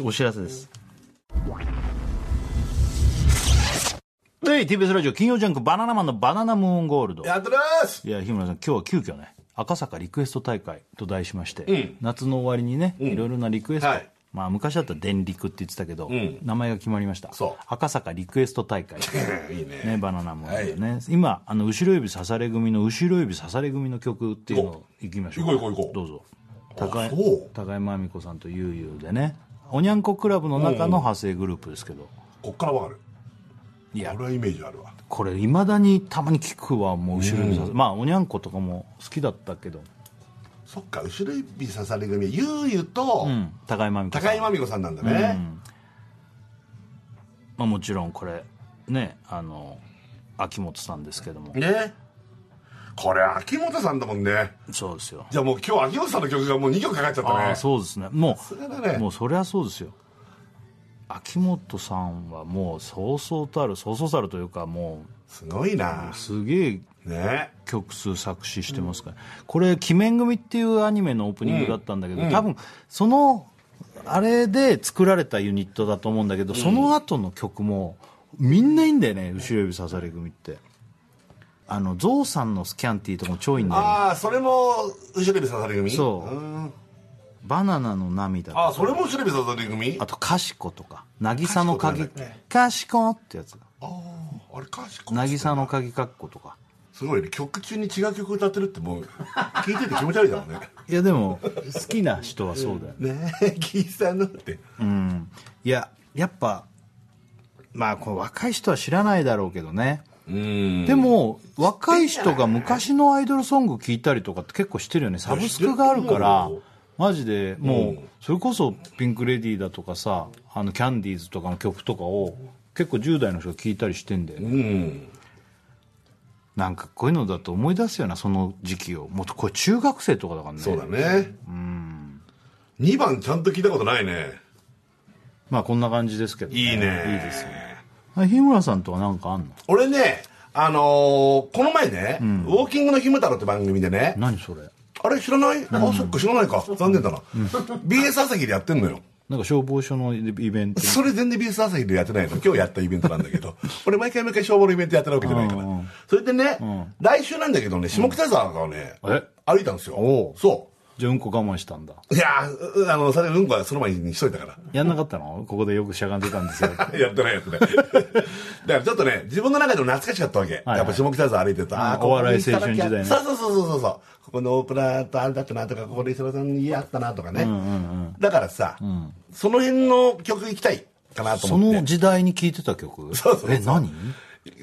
A: お知らせです。で、TBS ラジオ金曜ジャンクバナナマンのバナナムーンゴールド。
B: やってます
A: いや、日村さん、今日は急遽ね。赤坂リクエスト大会と題しまして、
B: ん。
A: 夏の終わりにね、いろいろなリクエスト、
B: はい。
A: まあ昔だったら電リクって言ってたけど、
B: ん。
A: 名前が決まりました。赤坂リクエスト大会。[LAUGHS]
B: いいね。
A: ね、バナナムーンでね、今あの後ろ指刺され組の後ろ指刺され組の曲っていうのをいきましょう。
B: 行こう行こう行こう。
A: どうぞ。高高井真美子さんとゆうゆうでね。おにゃんこクラブの中の派生グループですけど。
B: こっから分かる。
A: いや。
B: 俺はイメージあるわ
A: これいまだにたまに聞くわもう後ろ指刺さまあおにゃんことかも好きだったけど、
B: そっか後ろ指刺され組ゆうゆと
A: うん、高井真美子さん。
B: 高井真美子さんなんだね。
A: まあ、もちろんこれねあの秋元さんですけども。
B: ね。これ秋元さんだもんね。
A: そうですよ。
B: じゃあもう今日秋元さんの曲がもう2曲かかっちゃったね。
A: ああそうですね。も
B: それだね。
A: うもうそりゃそうですよ秋元さんはもうそうそうたるそうそうたるというかも
B: すごいな。
A: うすげえ
B: ね。
A: 曲数作詞してますから、これ「鬼面組」っていうアニメのオープニングだったんだけど、多分そのあれで作られたユニットだと思うんだけど、その後の曲もみんないいんだよね後ろ指刺され組って。あのゾウさんのスキャンティーとかも超いいんだよね。
B: ああそれも後ろ指刺され組？
A: そう。
B: うん
A: バナナの涙とか。
B: ああそれも後ろ指刺され組
A: あとかしことか。渚の鍵。
B: かしこっ
A: かしこってやつ
B: あああれかしこ
A: 渚の鍵かっことか。
B: すごいね。曲中に違う曲歌ってるってもう聞いてて気持ち悪いだろうね。[LAUGHS]
A: いやでも好きな人はそうだよね。
B: ねえキーさんのって。
A: うん。いややっぱまあこれ若い人は知らないだろうけどね。
B: うん。
A: でも若い人が昔のアイドルソング聞いたりとかって結構してるよね。サブスクがあるからマジでもうそれこそピンク・レディーだとかさあのキャンディーズとかの曲とかを結構10代の人が聞いたりしてんだよね。
B: うん。
A: なんかこういうのだと思い出すよなその時期を。もっとこれ中学生とかだからね。
B: そうだね。2番ちゃんと聞いたことないね。
A: まあこんな感じですけど、
B: いいね。
A: いいですねあ日村さんとは何かあんの？
B: 俺ねあのーこの前ね、ウォーキングのひむ太郎って番組でね。
A: 何それ？
B: あれ知らない、あそっか知らないか。残念だな、BS 朝日でやってんのよ。
A: なんか消防署のイベント。
B: それ全然 BS 朝日でやってないの。今日やったイベントなんだけど。[LAUGHS] 俺毎回毎回消防のイベントやってるわけじゃないから、それでね、来週なんだけどね下北沢からね、
A: え？
B: 歩いたんですよ。
A: おう。
B: そ
A: じゃあうんこ我慢したんだ。
B: ういやーうあのそれうんこはその前にしといたから。
A: やんなかったの？ここでよくしゃがんでたんですよ。
B: やってないやってない。[LAUGHS] だからちょっとね自分の中でも懐かしかったわけ、
A: はい
B: やっぱ下北沢歩いてると、ああ
A: お笑い青春時代ね。
B: そうそうそうそうそう。ここの大倉とあれだったなとかここで磯田さんの家あったなとかね、だからさ、その辺の曲行きたいかなと
A: そ
B: 思って。
A: の時代に聴いてた曲？
B: そうそうそう。
A: え何？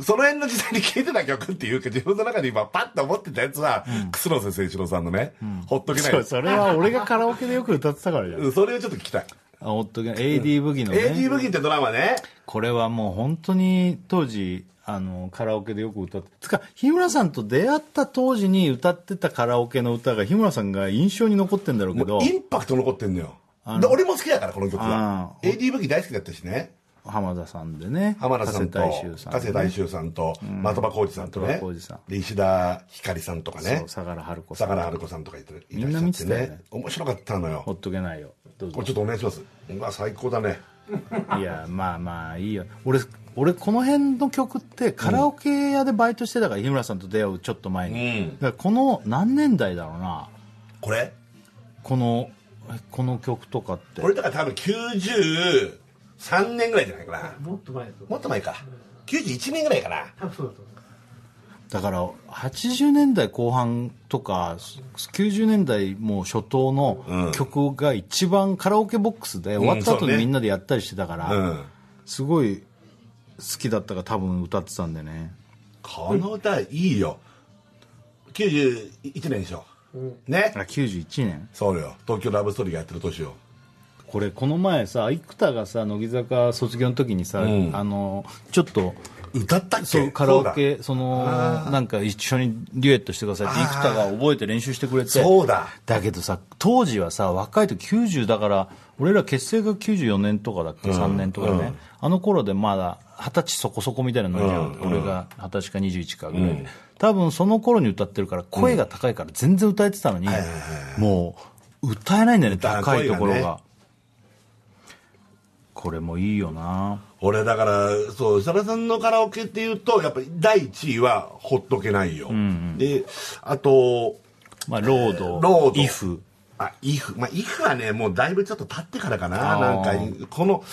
B: その辺の時代に聴いてた曲っていうか自分の中で今パッと思ってたやつは、楠瀬誠志郎さんのね、ほっとけない。
A: それは俺がカラオケでよく歌ってたからじゃん
B: うんそれをちょっと聞きたい、
A: あおっとけ AD ブギのね。
B: AD ブギってドラマね。
A: これはもう本当に当時あのカラオケでよく歌ってつか日村さんと出会った当時に歌ってたカラオケの歌が日村さんが印象に残ってんだろうけど。
B: インパクト残ってんのよ。で俺も好きだからこの曲は。
A: あ
B: AD ブギ大好きだったしね
A: 浜田さんでね
B: 浜田さんと
A: 加瀬大衆さん
B: 加瀬大衆さんと的場浩二さんとね石田ひかりさんとかね。
A: 相良春子さん
B: 相良春子さんとかい
A: みんな見てたよね。
B: 面白かったのよ。
A: ほっとけないよ。どうぞ。
B: これちょっとお願いします。うわ最高だね。[LAUGHS]
A: いやまあまあいいよ。俺俺この辺の曲ってカラオケ屋でバイトしてたから、日村さんと出会うちょっと前に、
B: うん。
A: だからこの何年代だろうな。
B: これ？
A: このえこの曲とかって。
B: これだから多分93年ぐらいじゃないかな。
C: もっと前
B: もっと前か。91年ぐらいかな。
C: 多分そうだと思う。
A: だから80年代後半とか90年代もう初頭の曲が一番カラオケボックスで終わった後にみんなでやったりしてたから、
B: うん。
A: すごい好きだったから多分歌ってたんでね。
B: この歌いいよ。91年でしょ、ね。
A: あ91年。
B: そうよ。東京ラブストーリーがやってる年よ
A: これこの前さ生田がさ乃木坂卒業の時にさ、
B: ん。
A: あのちょっと
B: 歌ったっけ？
A: そうカラオケそのなんか一緒にデュエットしてくださいって生田が覚えて練習してくれて。
B: そうだ。
A: だけどさ当時はさ若い時90だから俺ら結成が94年とかだっけ、3年とかね、あの頃でまだ二十歳そこそこみたいなの。じゃん、俺が二十歳か21かぐらいで、多分その頃に歌ってるから声が高いから全然歌えてたのに、もう歌えないんだよね
B: 歌
A: 高いところがこれもいいよな。
B: 俺だからそう設楽さんのカラオケっていうとやっぱり第1位はほっとけないよ、であと
A: まあロード、
B: ロード。
A: If
B: あ Ifまあ Ifはねもうだいぶちょっと経ってからかな。
A: あ
B: なん
A: ー
B: かこの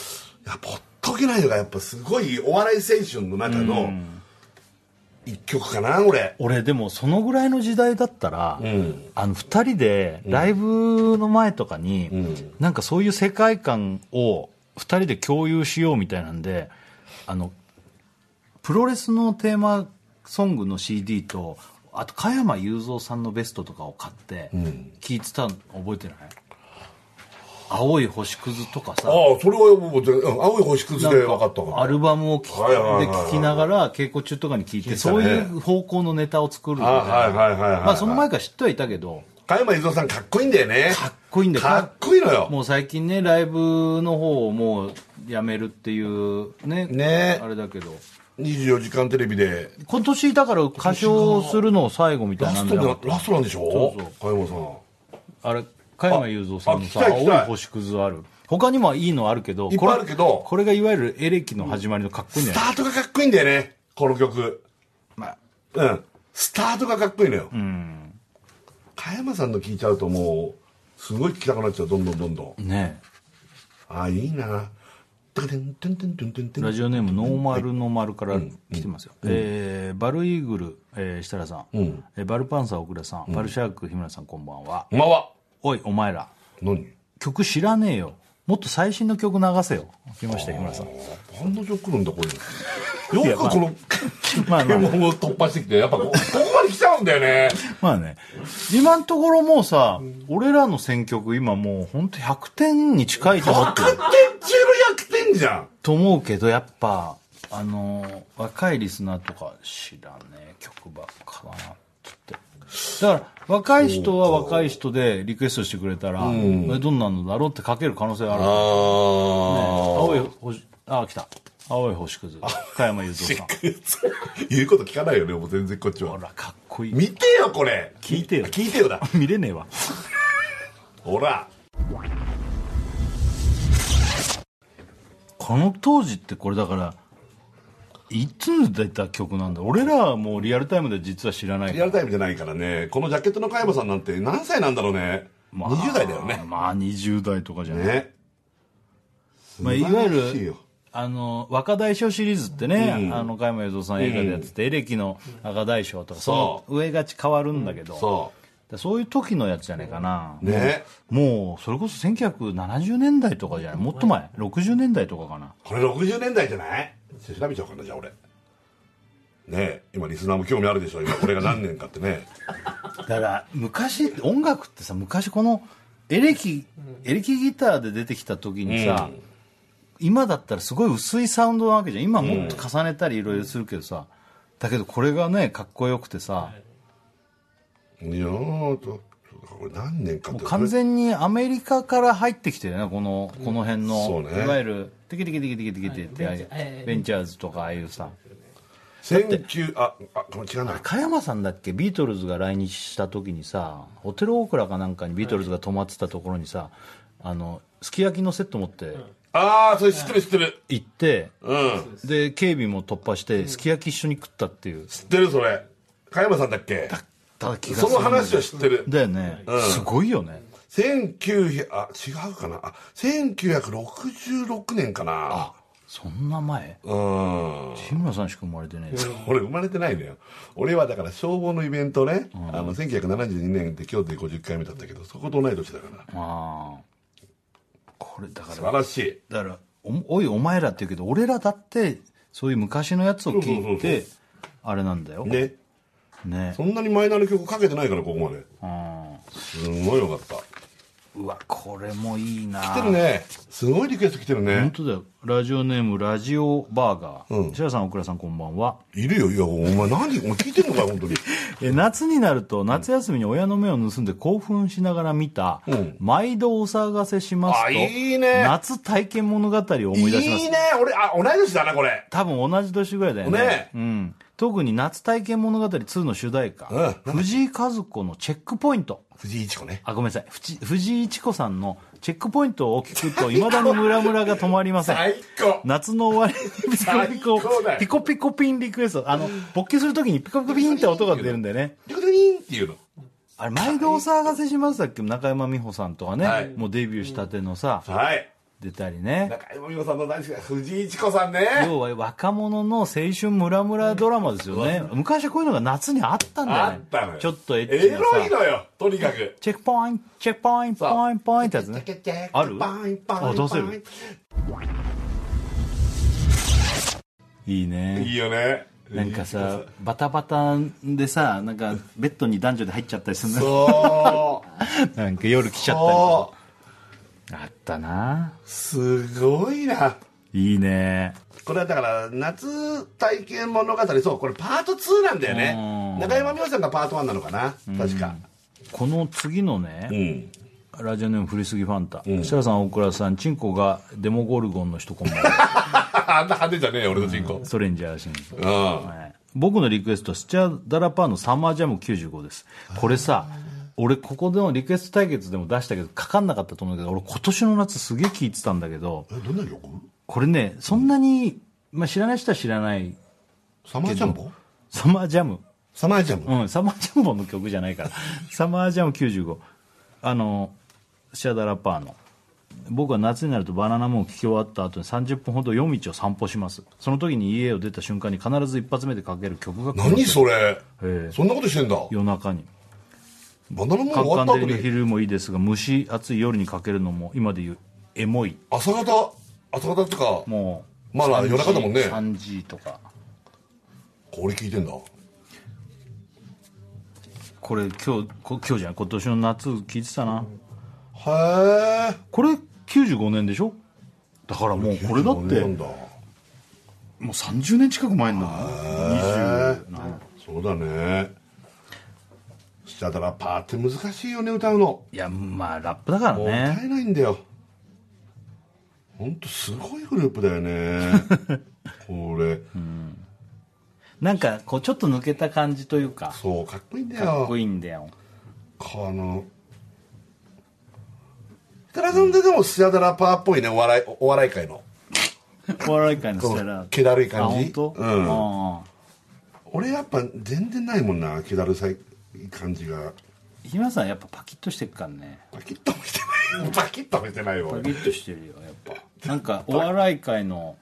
B: やっぱほっとけないのがやっぱすごいお笑い青春の中の一曲かな俺。
A: 俺でもそのぐらいの時代だったら、
B: ん。
A: あの2人でライブの前とかに、
B: ん。
A: なんかそういう世界観を2人で共有しようみたいなんであのプロレスのテーマソングの CD とあと加山雄三さんのベストとかを買って聴いてたの覚えてない？青い星屑とかさ。
B: ああそれはもう青い星屑で分かったわ
A: アルバムを聴き
B: はいはい
A: で聴きながら稽古中とかに聴いて
B: 聞いてたね。
A: そういう方向のネタを作るみたいな。
B: あはいはいはいはい。
A: まあその前から知ってはいたけど
B: 加山雄三さんかっこいいんだよね。
A: かっこいいんだよ。
B: かっこいいのよ。
A: もう最近ねライブの方をもうやめるっていうね
B: ね。
A: あれだけど。
B: 24時間テレビで。
A: 今年だから歌唱するの最後みたいなんだよ
B: ラストでラストなんでしょ？
A: そうそう。
B: 加山さん。
A: あれ加山雄三さんのさ青い星屑ある。他にもいいのあるけど
B: いっぱいあるけど。
A: これがいわゆるエレキの始まりのかっこいいん
B: ス
A: じゃない
B: タートがかっこいいんだよねこの曲。
A: まあ。
B: うん。スタートがかっこいいのよ加山さんの聞いちゃうともうすごい聞きたくなっちゃうどんどんどんどん。
A: ね。
B: ああいいな。
A: ラジオネームノーマルの丸から来てますよ、えーバルイーグル、えー設楽さん、
B: ん。
A: えーバルパンサー奥田さん、バルシャーク日村さんこんばんは。
B: こんばんは。
A: おいお前ら。
B: 何？
A: 曲知らねえよ。もっと最新の曲流せよ。来ました日村さん。
B: バンド上来るんだこういうよくこの [LAUGHS]
A: まあまあ。
B: 検問を突破してきてやっぱこここまで来ちゃうんだよね。
A: まあね。今のところもうさ、俺らの選曲今もう本当100点に近いと思って
B: 100点
A: る
B: 中の100点じゃん。
A: と思うけどやっぱあの若いリスナーとか知らねえ。曲ばっかだなって。だから若い人は若い人でリクエストしてくれたら、えどんなのだろうって書ける可能性がある、
B: あ
A: ね、
B: あ
A: 青い星あ来た青い星屑。加山雄三さん。
B: 言うこと聞かないよねもう全然こっちは。
A: ほらかっこいい。
B: 見てよこれ。
A: 聞いてよ。
B: 聞いてよだ。[LAUGHS]
A: 見れねえわ。
B: ほら。
A: この当時ってこれだからいつ出た曲なんだ？俺らはもうリアルタイムで実は知らない
B: リアルタイムじゃないからね。このジャケットの加山さんなんて何歳なんだろうね、
A: まあ
B: 20代だよね。
A: まあ20代とかじゃない、
B: ね。
A: まあ、いわゆるあの若大将シリーズってね、
B: うん。
A: あの加山雄三さん映画でやってて、エレキの赤大将とかその上がち変わるんだけど、
B: そ
A: でそういう時のやつじゃないかな、
B: うね。
A: もうそれこそ1970年代とかじゃない？もっと前。60年代とかかな。
B: これ60年代じゃない？調べちゃおうかなじゃあ俺。ねえ今リスナーも興味あるでしょ？今これが何年かってね。[LAUGHS]
A: だから昔音楽ってさ昔このエレキエレキギターで出てきた時にさ、
B: うん
A: 今だったらすごい薄いサウンドなわけじゃん。今もっと重ねたりいろいろするけどさ、だけどこれがねかっこよくてさ、
B: いやーとこれ何年かって。
A: もう完全にアメリカから入ってきてるねこのこの辺の、いわゆるテキテキテキテキテキテキって、
C: はいベンチャー
A: ズとかああいうさ
B: 19ああこれ違うな
A: 加山さんだっけビートルズが来日した時にさホテルオークラかなんかにビートルズが泊まってたところにさ、あのすき焼きのセット持って
B: ああそれ知ってる知ってる。
A: 行って、
B: うん。
A: で警備も突破してすき焼き一緒に食ったっていう。
B: 知ってるそれ。加山さんだっけ？
A: ただ気がする。
B: その話は知ってる。
A: だよね、
B: うん。
A: すごいよね。
B: 1900あ違うかな？あ1966年かな。
A: そんな前？
B: うん。
A: 日村さんしか生まれてねえよ。
B: 俺生まれてないのよ。俺はだから消防のイベントね、あの1972年で京都で50回目だったけどそこと同い年だから。
A: ああこれだ
B: 素
A: から
B: 晴らしい。
A: だからおおいお前らって言うけど俺らだってそういう昔のやつを聞いてあれなんだよ。
B: ね。
A: ね。
B: そんなにマイナーの曲かけてないからここまで。
A: うん
B: すごいよかった
A: うわこれもいいな。
B: 来てるね。すごいリクエスト来てる
A: 本
B: ね
A: 当だよ。ラジオネームラジオバーガー、
B: うん。
A: 白さん大倉さんこんばんは。い
B: るよいやお前何お前聞いてんのかよ本当に。[LAUGHS]
A: え夏になると夏休みに親の目を盗んで興奮しながら見た
B: うん「
A: 毎度お騒がせします」
B: あ
A: と
B: いいね。
A: 夏体験物語を思い出します。
B: いいね。俺あ同い年だなこれ。
A: 多分同じ年ぐらいだよね。
B: ね。
A: うん、特に夏体験物語2の主題歌、
B: うん。
A: 藤井和子のチェックポイント。
B: 藤井一子ね。
A: あごめんなさい。藤藤井一子さんのチェックポイントを聞くといまだにムラムラが止まりません。
B: 最高。
A: 夏の終わりにピコピコピコピコピンリクエスト。あの勃起するときにピコピコピンって音が出るんでね。
B: リコリンっていうの？
A: あれ毎度お騒がせしますだっけ？中山美穂さんとかね、
B: はい。
A: もうデビューしたてのさ、
B: はい
A: 出たりね。
B: 中山美穂さんの大好きな藤井一子さんね。
A: 要は若者の青春ムラムラドラマですよね。昔はこういうのが夏にあったんだよね。
B: あったのよ。
A: ちょっとエッチ
B: エ
A: なさ。
B: ロいのよとにかく。
A: チェックポイントチェックポイントポイントポイントやつね。あるあ出せるいいね
B: いいよね
A: なんかさバタバタでさなんかベッドに男女で入っちゃったりするの
B: そう
A: なんか夜来ちゃったり
B: そ
A: あったな。
B: うすごいな。い
A: いね。
B: これはだから夏体験物語そうこれパート2なんだよね。
A: うん。
B: 中山美穂さんがパート1なのかな。確か。
A: この次のね、
B: うん。
A: ラジオネーム振りすぎファンタ、
B: ん。
A: 設楽さん大倉さんチンコがデモゴルゴンの人こんばんは。[LAUGHS]
B: あんな派手じゃねえよ俺の人口
A: ストレンジャーシン
B: うん。
A: はい。僕のリクエストスチャダラパーのサマージャム95です。これさ俺ここでのリクエスト対決でも出したけどかかんなかったと思うけど俺今年の夏すげえ聞いてたんだけど
B: えどんな曲
A: これ？ねそんなに、まあ、知らない人は知らない
B: サマージャンボ？
A: サマージャム。
B: サマージャム？
A: うんサマージャンボの曲じゃないから。[LAUGHS] サマージャム95あのシャダラパーの。僕は夏になるとバナナムーンを聴き終わった後に30分ほど夜道を散歩します。その時に家を出た瞬間に必ず一発目でかける曲が
B: 何それ？
A: ええ。
B: そんなことしてんだ。
A: 夜中に
B: バナナ終わった後に。
A: 昼もいいですが蒸し暑い夜にかけるのも今で言うエモい。
B: 朝方朝方とか
A: もう
B: まだ夜中だもんね。
A: 3時とか。
B: 俺聞いてんだ。
A: これ今日こ今日じゃない今年の夏聞いてたな、
B: へえ。
A: これ95年でしょ？だからもうこれだってもう30年近く前になるの？20な
B: そうだねスチャダラパーって難しいよね歌うの。
A: いやまあラップだから
B: もう歌
A: ね
B: えないんだよ。本当すごいグループだよね。[LAUGHS] これ、
A: なんかこうちょっと抜けた感じというか。
B: そうかっこいいんだよ。
A: かっこいいんだよ。
B: この設楽さんででもスチャダラパーっぽいねお笑いお笑い界の。
A: お笑い界の
B: こ
A: ステラ
B: の気だるい
A: あ
B: 感じ。
A: 本当？
B: うん。俺やっぱ全然ないもんな気だるさい感じが。
A: 日村さんやっぱパキッとしてっからね。
B: パキッともしてないパキッともしてないよ俺。
A: パキッとしてるよやっぱ。なんかお笑い界の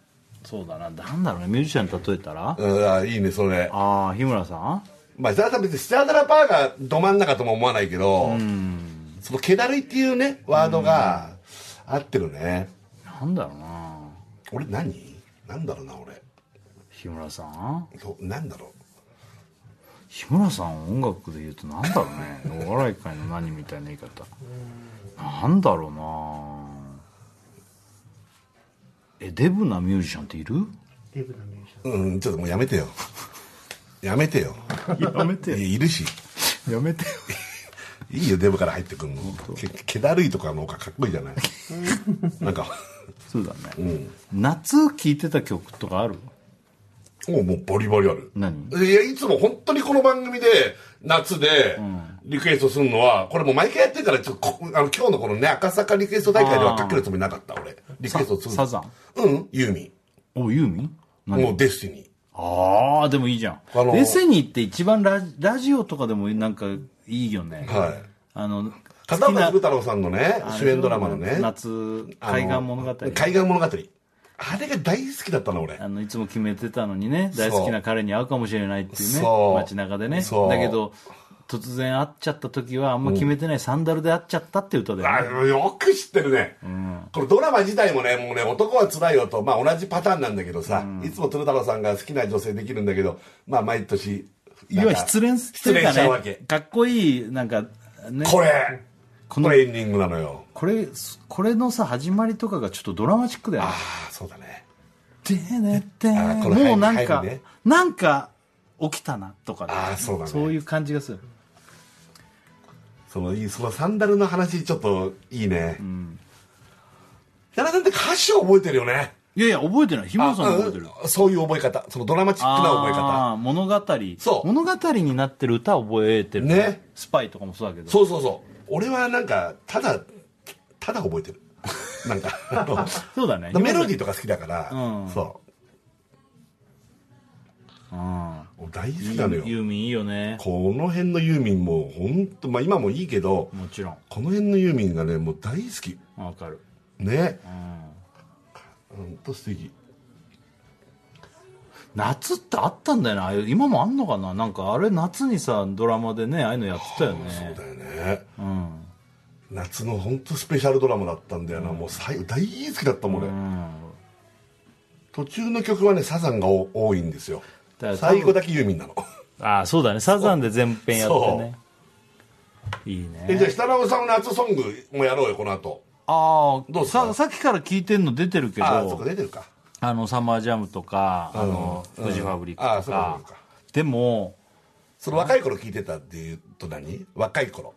A: そうだな。なんだろうねミュージシャンに例えたら？
B: うんあいいねそれ。
A: ああ日村さん？
B: まあ設楽さん別にスチャダラパーがど真ん中とも思わないけどその気だるいっていうねワードが合ってるね。
A: なんだろうな。
B: 俺何？なんだろうな俺。
A: 日村さん？
B: そうなんだろ
A: 日村さん音楽で言うとなんだろうね。お笑い界の何みたいな言い方。なんだろうな。えデブなミュージシャンっている？
C: デブなミュージシャン。
B: ううんちょっともうやめてよ。やめてよ。
A: やめて
B: いいるし。
A: やめてよ。
B: いいよデブから入ってくるの。け気だるいとかの方がかっこいいじゃない。なんか。
A: そうだね、夏聴いてた曲とかある？
B: もうもうバリバリある。
A: 何？
B: いやいつも本当にこの番組で夏でリクエストするのは、これもう毎回やってるからちょっとこあの今日のこのね赤坂リクエスト大会ではかけるつもりなかった俺。リクエストする
A: サザン？
B: うんユーミ
A: おユーミン？
B: もう Destiny。
A: ああでもいいじゃん、
B: あの
A: Destiny って一番ララジオとかでもなんかいいよね。
B: はい。
A: あの
B: 片岡鶴太郎さんのね主演ドラマのね。
A: 夏海岸物語。
B: 海岸物語あれが大好きだったの俺。
A: あのいつも決めてたのにね大好きな彼に会うかもしれないっていうね街中でね。
B: そう。
A: だけど突然会っちゃった時はあんま決めてないサンダルで会っちゃったっていう歌だよね、
B: あよく知ってるね、このドラマ自体もねもうね男はつらいよと、まあ、同じパターンなんだけどさ、いつも鶴太郎さんが好きな女性できるんだけどまあ毎年
A: 要は失恋
B: 失
A: 失恋
B: しちゃうわけ。
A: ねかっこいいなんかね。
B: これ
A: この
B: これエンディングなのよ。
A: これこれのさ始まりとかがちょっとドラマチックだよね。
B: ああそうだね。
A: でねってもうなんか、
B: ね。
A: なんか起きたなとかね。
B: あーそうだね。
A: そういう感じがする。
B: そのいいそのサンダルの話ちょっといいね。矢田さんって歌詞を覚えてるよね。
A: いやいや覚えてない。日村さんが覚えてる。
B: あそういう覚え方。そのドラマチックな覚え方。
A: 物語。
B: そう。
A: 物語になってる歌を覚えてる
B: ね。
A: スパイとかもそうだけど。
B: そうそうそう俺はなんかただただ覚えてる。なんか [LAUGHS]
A: そうだね。
B: メロディーとか好きだから、
A: うん。
B: そ
A: う。ん。
B: う大好きなのよ。
A: ユーミンいいよね。
B: この辺のユーミンも本当まあ今もいいけど
A: もちろん。
B: この辺のユーミンがねもう大好き。
A: わかる。
B: ね。
A: うん。
B: 本当素敵
A: 夏ってあったんだよな今もあんのかな？なんかあれ夏にさドラマでねああいうのやってたよね。
B: そうだよね。
A: うん。
B: 夏の本当スペシャルドラマだったんだよな、もう最後大好きだったもん俺、
A: うん。
B: 途中の曲はねサザンがお多いんですよ。最後だけユーミンなの。
A: ああそうだね。サザンで全編やってね。いい
B: えじゃあ
A: ね
B: 設楽さんの夏ソングもやろうよこの後。
A: ああささっきから聞いてんの出てるけど。
B: ああそっか出てるか
A: あのサマージャムとか、あの
B: うん
A: フジファブリックとか。でも
B: その若い頃聞いてたっていうと何？若い頃。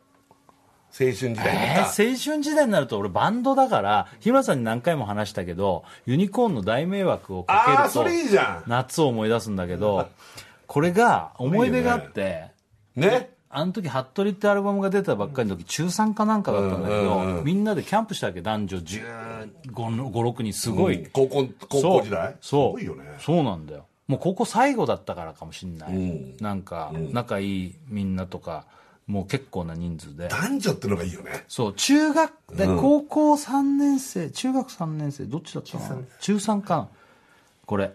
B: 青春時代
A: えー青春時代になると俺バンドだから日村さんに何回も話したけどユニコーンの大迷惑をかけると
B: じゃ
A: 夏を思い出すんだけどこれが思い出があって
B: んね
A: あの時「ハットリ」ってアルバムが出たばっかりの時中3かなんかだったんだけど、みんなでキャンプしたわけ男女。1516人すごい、
B: うん。高校高校時代？
A: そう。
B: すごいよね。
A: そうなんだよ。もう高校最後だったからかもしんない、
B: うん。
A: なんか仲いいみんなとかもう結構な人数で。
B: 男女ってのがいいよね。
A: そう。中学で高校3年生中学3年生どっちだったかな？中3かな？これ。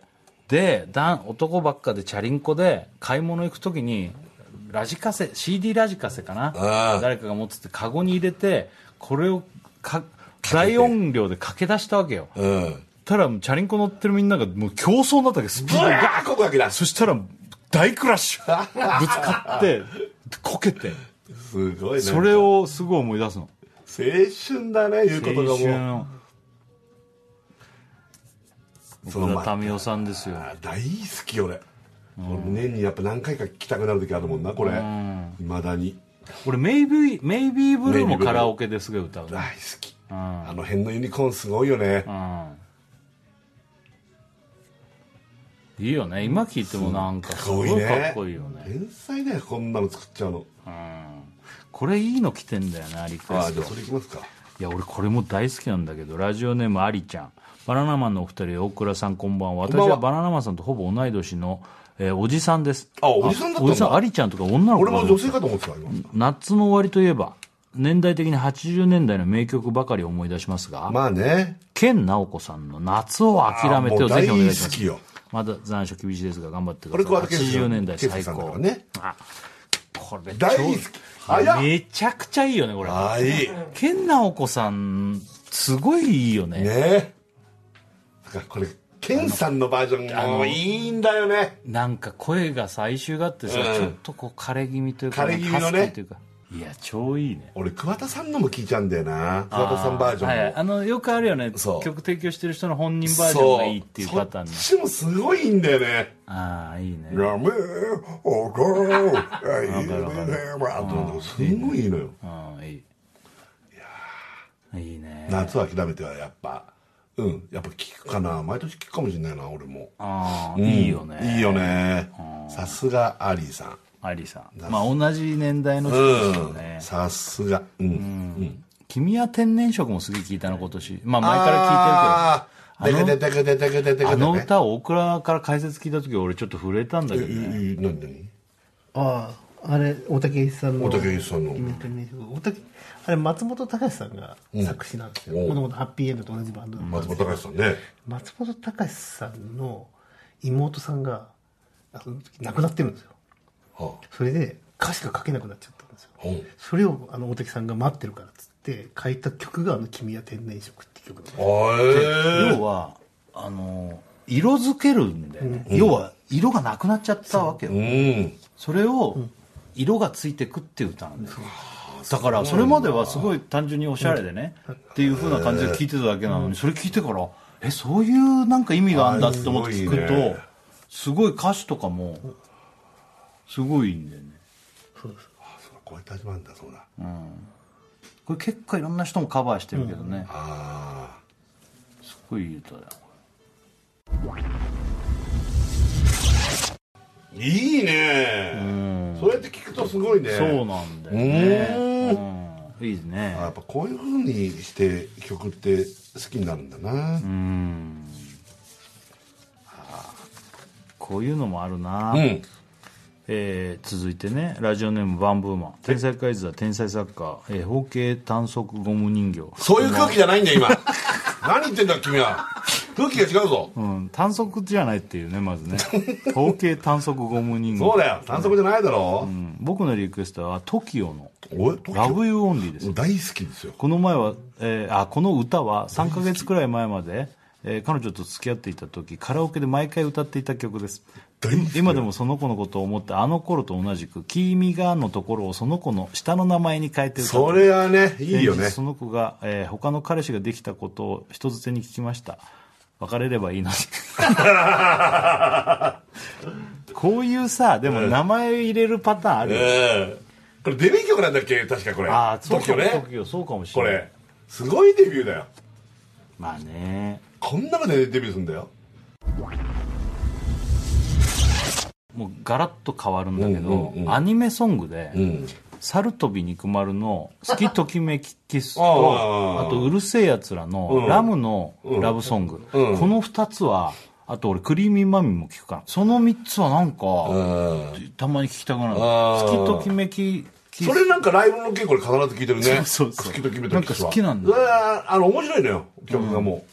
A: でだ男ばっかでチャリンコで買い物行く時にラジカセ CD ラジカセかな。誰かが持っててカゴに入れてこれをか大音量で駆け出したわけよ。
B: うん。
A: たらチャリンコ乗ってるみんながもう競争になったわけスピードが。
B: ブワーこけだ。
A: そしたら大クラッシュ。[LAUGHS] ぶつかってこけて。
B: すごいね。
A: それをすごい思い出すの。
B: 青春だね言うことがも
A: の
B: その
A: 奥田民生さんですよ。
B: あ大好き俺、俺年にやっぱ何回か聞きたくなる時あるもんなこれ。いまだに。
A: 俺メイビーメイビーブルーもカラオケですごい歌うね
B: 大好き。
A: うん。
B: あの辺のユニコーンすごいよね。
A: うん。いいよね。今聞いてもなんかす
B: すごい
A: かっこいいよね。
B: 天才だよこんなの作っちゃうの。
A: うん。これいいの来てんだよなリクエスト。
B: ああじゃあそれいきますか。
A: いや俺これも大好きなんだけどラジオネームありちゃん。バナナマンのお二人大倉さんこんばんは。私
B: は
A: バナナマンさんとほぼ同い年の、えーおじさんです。
B: あおじさんだったんだ。
A: おじさんありちゃんとか女の子
B: 俺も女性かと思ってた今。
A: 夏の終わりといえば年代的に80年代の名曲ばかり思い出しますが、
B: まあね。
A: 健直子さんの「夏を諦めて」をぜひお願いします。
B: 大好きよ。
A: まだ残暑厳しいですが頑張ってください。
B: 桑田佳祐さん
A: 80年代最高。
B: ね。
A: あこれ
B: 大好き。
A: めちゃくちゃいいよねこれ。
B: あい。い
A: 健直子さんすごいいいよね。
B: ね。これケンさんのバージョンもいいんだよね。
A: なんか声がさ哀愁があってさ、
B: うん。
A: ちょっとこう枯れ気味というか
B: 枯れ気味のね。
A: いうか。いや超いいね。
B: 俺桑田さんのも聞いちゃうんだよな桑田さんバージョンも、
A: はい、あのよくあるよね。
B: そう。
A: 曲提供してる人の本人バージョンがいいっていうパターンね。
B: そっちもすごいいいんだよね。
A: ああいいね。
B: ラメおこいいねあとすごいいいのよ
A: うんいいいいね
B: 夏は諦めてはやっぱうん。やっぱ聞くかな。毎年聞くかもしれないな俺も。
A: ああ、
B: うん。
A: いいよね。
B: いいよね。さすがアリーさん。
A: アリさん。まあ同じ年代の人ですよね。
B: うん、さすが。うん、うん、
A: 君は天然色もすげえ聞いたな今年。まあ前から聞いてるけど。
B: あー。デカデカデカデカデカデカ
A: あの歌を大倉から解説聞いた時俺ちょっと震えたんだけどね。
B: ええ何何？
C: あああれ大竹さんの
B: 大竹さんの。
C: 大竹あれ松本隆さんが作詞なんですよ。
B: うん。
C: もともとハッピーエンドと同じバンドなんです
B: 松本隆さんね。
C: 松本隆さんの妹さんがあの時亡くなってるんですよ。
B: は
C: それで歌詞が書けなくなっちゃったんですよ。
B: あう。ん
C: それをあの大竹さんが待ってるからっつって書いた曲が「あの君は天然色」っていう曲なんです
A: 要はあの色づけるんだよね、要は色がなくなっちゃったわけよ、
B: うん。
A: それを色がついてくっていう歌なんだよだからそれまではすごい単純におしゃれでね、っていう風な感じで聴いてただけなのにそれ聞いてからえそういうなんか意味があるんだって思って聞くとすごい歌詞とかもすごいいいんだよね。
C: そうです。
B: あそうこうやって始まるんだそうだ。
A: これ結構いろんな人もカバーしてるけどね、
B: あ
A: すごいいい歌だよ
B: あいいね。そうやって聞くとすごいね。
A: そうなんだよね。
B: う
A: うん。いいですね。
B: あやっぱこういうふうにして曲って好きになるんだな。
A: うん。こういうのもあるな、
B: うん。
A: えー続いてねラジオネームバンブーマン。天才カイズは天才作家、えー、方形単足ゴム人形。
B: そういう空気じゃないんだよ今。[LAUGHS] 何言ってんだ君は空気が違うぞ。
A: うん単足じゃないっていうねまずね。方形単足ゴム人形。
B: そうだよ。短足じゃないだろ。
A: うん。僕のリクエストは TOKIO の。
B: おい「
A: ラブユーオンリーです
B: 大好きですよ。
A: この前は、えーあこの歌は3ヶ月くらい前まで、えー彼女と付き合っていた時カラオケで毎回歌っていた曲です。
B: 大好き
A: 今でもその子のことを思ってあの頃と同じく「君が」のところをその子の下の名前に変えて歌
B: それはねいいよね。
A: その子が、えー他の彼氏ができたことを人づてに聞きました別れればいいのに。[LAUGHS] こういうさでも名前入れるパターンあるよ、
B: ええこれデビュー曲なんだっけ？確かこれ。
A: ああそうかも
B: ね
A: そうかもしれない。
B: これ。すごいデビューだよ。
A: まあね。
B: こんなのでデビューするんだよ。
A: もうガラッと変わるんだけど、
B: うんうんうん。
A: アニメソングで
B: うん「
A: 猿飛び肉丸」の [LAUGHS]「好きときめきキスと」
B: ああ
A: あと「うるせえやつら」の
B: うん。
A: ラムのラブソング、
B: うん。
A: この2つはあと俺クリーミーマミも聞くからその3つはなんか、
B: うん。
A: たまに聞きたくなる。好きときめきキス。
B: それなんかライブの稽古で必ず聞いてるね。
A: そうそうそう。
B: 好きと決めた
A: なんか好きなんだ
B: あの面白いのよ。曲がも。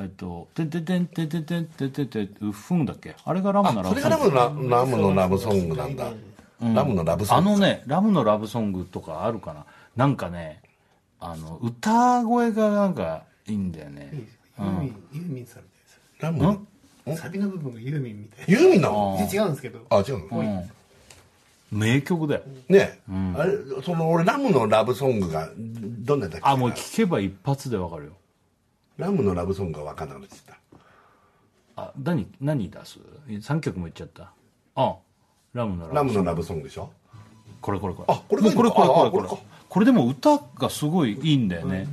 A: えっと「てんてんてんてんてんてんてんてんてんうっふん」だっけ？あれがラム
B: う、
A: のラ
B: それ
A: ブソング
B: がラムのララムのラブソングなんだ、ラムのラブソング。
A: あのねラムのラブソングとかあるかな。なんかねあの歌声がなんかいいんだよね。
C: ユーミンユーミンさんみたいです。
B: ラム？の
C: サビの部分がユーミンみたい。
B: ユーミンなの？
C: な違うんですけど。
B: あ違うの、
A: うん。名曲だよ。
B: ね、あれその俺ラムのラブソングがどんなだっけ？
A: あもう聞けば一発でわかるよ。
B: ラムのラブソングが分かんなくなっちゃった
A: あ何何出す？3曲も言っちゃった。あラムのラブ
B: ラムのラブソングでしょ？
A: これこれこれ。
B: あこれ
A: これこれこれ。
B: あ
A: これでも歌がすごいいいんだよね、